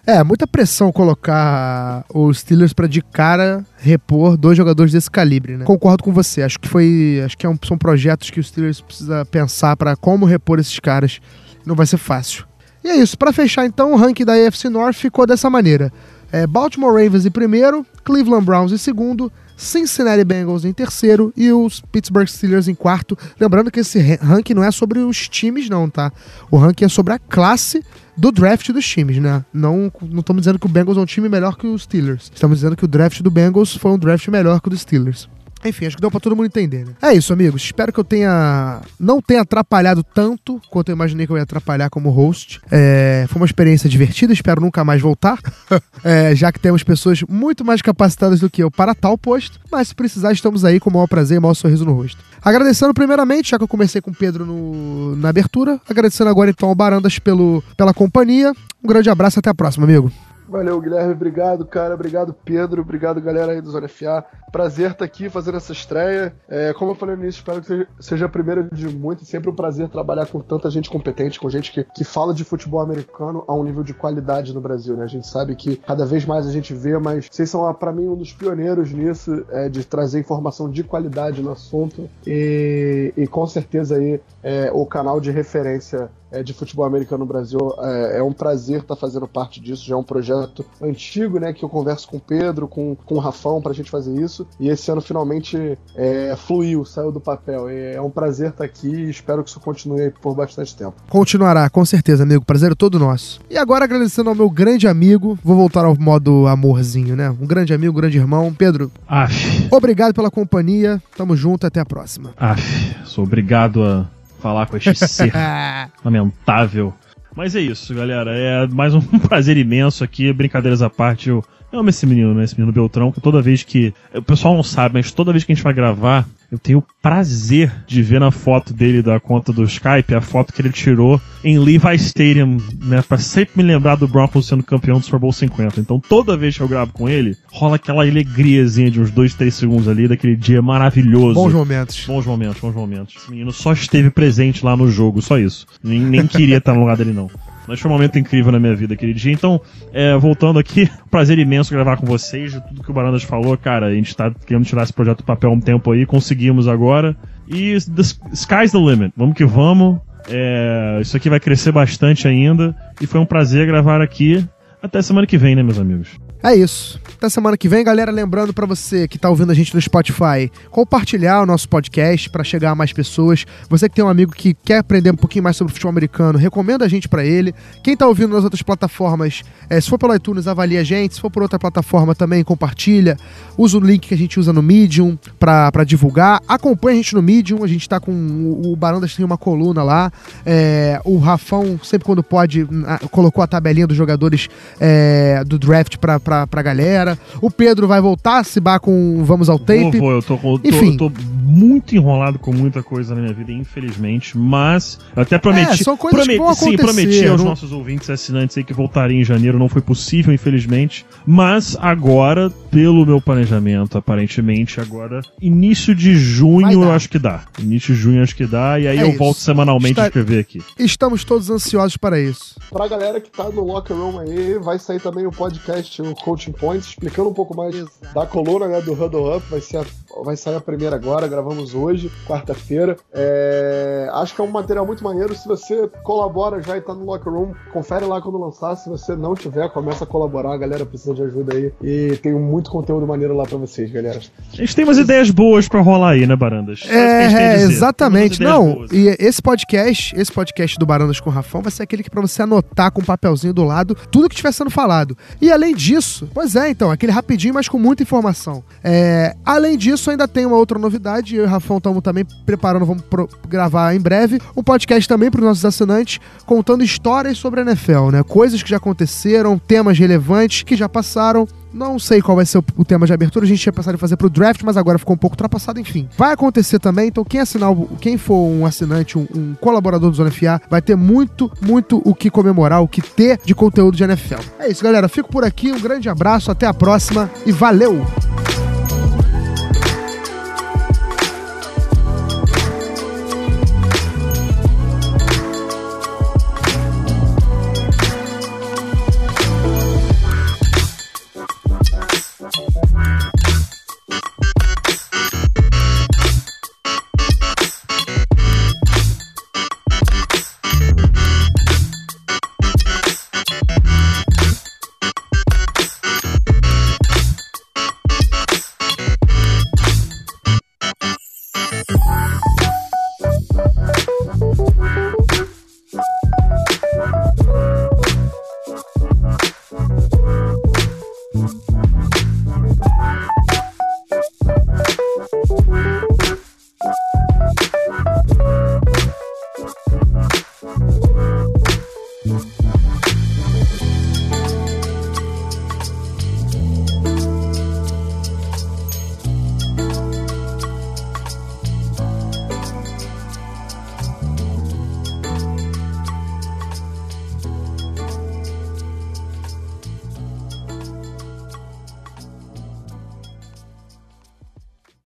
É, muita pressão colocar os Steelers para de cara repor dois jogadores desse calibre, né? Concordo com você. Acho que foi, acho que é um, são projetos que os Steelers precisa pensar para como repor esses caras. Não vai ser fácil. E é isso. Para fechar então, o ranking da AFC North ficou dessa maneira: é, Baltimore Ravens em primeiro, Cleveland Browns em segundo, Cincinnati Bengals em terceiro e os Pittsburgh Steelers em quarto. Lembrando que esse ranking não é sobre os times, não, tá? O ranking é sobre a classe do draft dos times, né? Não, não estamos dizendo que o Bengals é um time melhor que os Steelers. Estamos dizendo que o draft do Bengals foi um draft melhor que o dos Steelers. Enfim, acho que deu pra todo mundo entender, né? É isso, amigos. Espero que eu tenha. Não tenha atrapalhado tanto quanto eu imaginei que eu ia atrapalhar como host. É... Foi uma experiência divertida, espero nunca mais voltar. é, já que temos pessoas muito mais capacitadas do que eu para tal posto. Mas se precisar, estamos aí com o maior prazer e o maior sorriso no rosto. Agradecendo primeiramente, já que eu comecei com o Pedro no... na abertura. Agradecendo agora então ao Barandas pelo... pela companhia. Um grande abraço até a próxima, amigo. Valeu, Guilherme. Obrigado, cara. Obrigado, Pedro. Obrigado, galera aí do Zona FA. Prazer estar aqui fazendo essa estreia. É, como eu falei no início, espero que seja a primeira de muito. Sempre um prazer trabalhar com tanta gente competente, com gente que, que fala de futebol americano a um nível de qualidade no Brasil, né? A gente sabe que cada vez mais a gente vê, mas vocês são, para mim, um dos pioneiros nisso, é, de trazer informação de qualidade no assunto. E, e com certeza aí é, o canal de referência de futebol americano no Brasil. É, é, um prazer estar fazendo parte disso. Já é um projeto antigo, né? Que eu converso com o Pedro, com, com o Rafão para a gente fazer isso. E esse ano finalmente é, fluiu, saiu do papel. É, é um prazer estar aqui e espero que isso continue por bastante tempo. Continuará, com certeza, amigo. Prazer é todo nosso. E agora agradecendo ao meu grande amigo, vou voltar ao modo amorzinho, né? Um grande amigo, um grande irmão. Pedro, Aff. obrigado pela companhia. Tamo junto, até a próxima. Aff, sou obrigado a falar com este ser lamentável. Mas é isso, galera. É mais um prazer imenso aqui. Brincadeiras à parte, eu amo esse menino, né? Esse menino Beltrão, que toda vez que. O pessoal não sabe, mas toda vez que a gente vai gravar, eu tenho o prazer de ver na foto dele da conta do Skype a foto que ele tirou em Levi Stadium, né, pra sempre me lembrar do Broncos sendo campeão do Super Bowl 50. Então toda vez que eu gravo com ele, rola aquela alegriazinha de uns 2, 3 segundos ali, daquele dia maravilhoso. Bons momentos. Bons momentos, bons momentos. Esse menino só esteve presente lá no jogo, só isso. Nem, nem queria estar no lugar dele, não. Mas foi um momento incrível na minha vida aquele dia. Então, é, voltando aqui, prazer imenso gravar com vocês. De tudo que o Barandas falou, cara, a gente tá querendo tirar esse projeto do papel há um tempo aí, conseguimos agora. E the sky's the limit. Vamos que vamos. É, isso aqui vai crescer bastante ainda. E foi um prazer gravar aqui. Até semana que vem, né, meus amigos? É isso. Até semana que vem, galera. Lembrando para você que tá ouvindo a gente no Spotify, compartilhar o nosso podcast para chegar a mais pessoas. Você que tem um amigo que quer aprender um pouquinho mais sobre futebol americano, recomenda a gente para ele. Quem tá ouvindo nas outras plataformas, é, se for pelo iTunes, avalia a gente. Se for por outra plataforma também, compartilha. Usa o link que a gente usa no Medium para divulgar. Acompanha a gente no Medium. A gente tá com. O, o Barandas tem uma coluna lá. É, o Rafão, sempre quando pode, colocou a tabelinha dos jogadores é, do draft para pra, pra galera. O Pedro vai voltar se bar com Vamos ao Tape. Vou, vou, eu tô, com, Enfim. Tô, eu tô muito enrolado com muita coisa na minha vida, infelizmente. Mas eu até prometi. É, são coisas prometi, que vão sim, acontecer, prometi aos nossos ouvintes e assinantes aí que voltaria em janeiro. Não foi possível, infelizmente. Mas agora, pelo meu planejamento, aparentemente, agora, início de junho eu acho que dá. Início de junho acho que dá. E aí É eu isso. volto semanalmente Está- a escrever aqui. Estamos todos ansiosos para isso. Pra galera que tá no Locker Room aí, vai sair também o podcast, o Coaching Points, explicando um pouco mais da coluna né, do Huddle Up. Vai, ser a- vai sair a primeira agora, gravamos hoje, quarta-feira. É, acho que é um material muito maneiro. Se você colabora já e tá no Locker Room, confere lá quando lançar. Se você não tiver, começa a colaborar. A galera precisa de ajuda aí. E tem muito conteúdo maneiro lá pra vocês, galera. A gente tem umas ideias boas pra rolar aí, né, Barandas? É, dizer. exatamente. Não, boas. e esse podcast, esse podcast do Barandas com o Rafão vai ser aquele que pra você anotar com um papelzinho do lado tudo que estiver sendo falado. E além disso, pois é, então, aquele rapidinho, mas com muita informação. É, além disso, ainda tem uma outra novidade. Eu e o Rafão estamos também preparando, vamos pro- gravar em breve, um podcast também para os nossos assinantes, contando histórias sobre a NFL, né? Coisas que já aconteceram, temas relevantes que já passaram. Não sei qual vai ser o, tema de abertura, a gente tinha pensado em fazer pro draft, mas agora ficou um pouco ultrapassado, enfim. Vai acontecer também, então quem assinar, quem for um assinante, um, um colaborador do Zona FA, vai ter muito, muito o que comemorar, o que ter de conteúdo de NFL. É isso, galera. Fico por aqui, um grande abraço, até a próxima e valeu!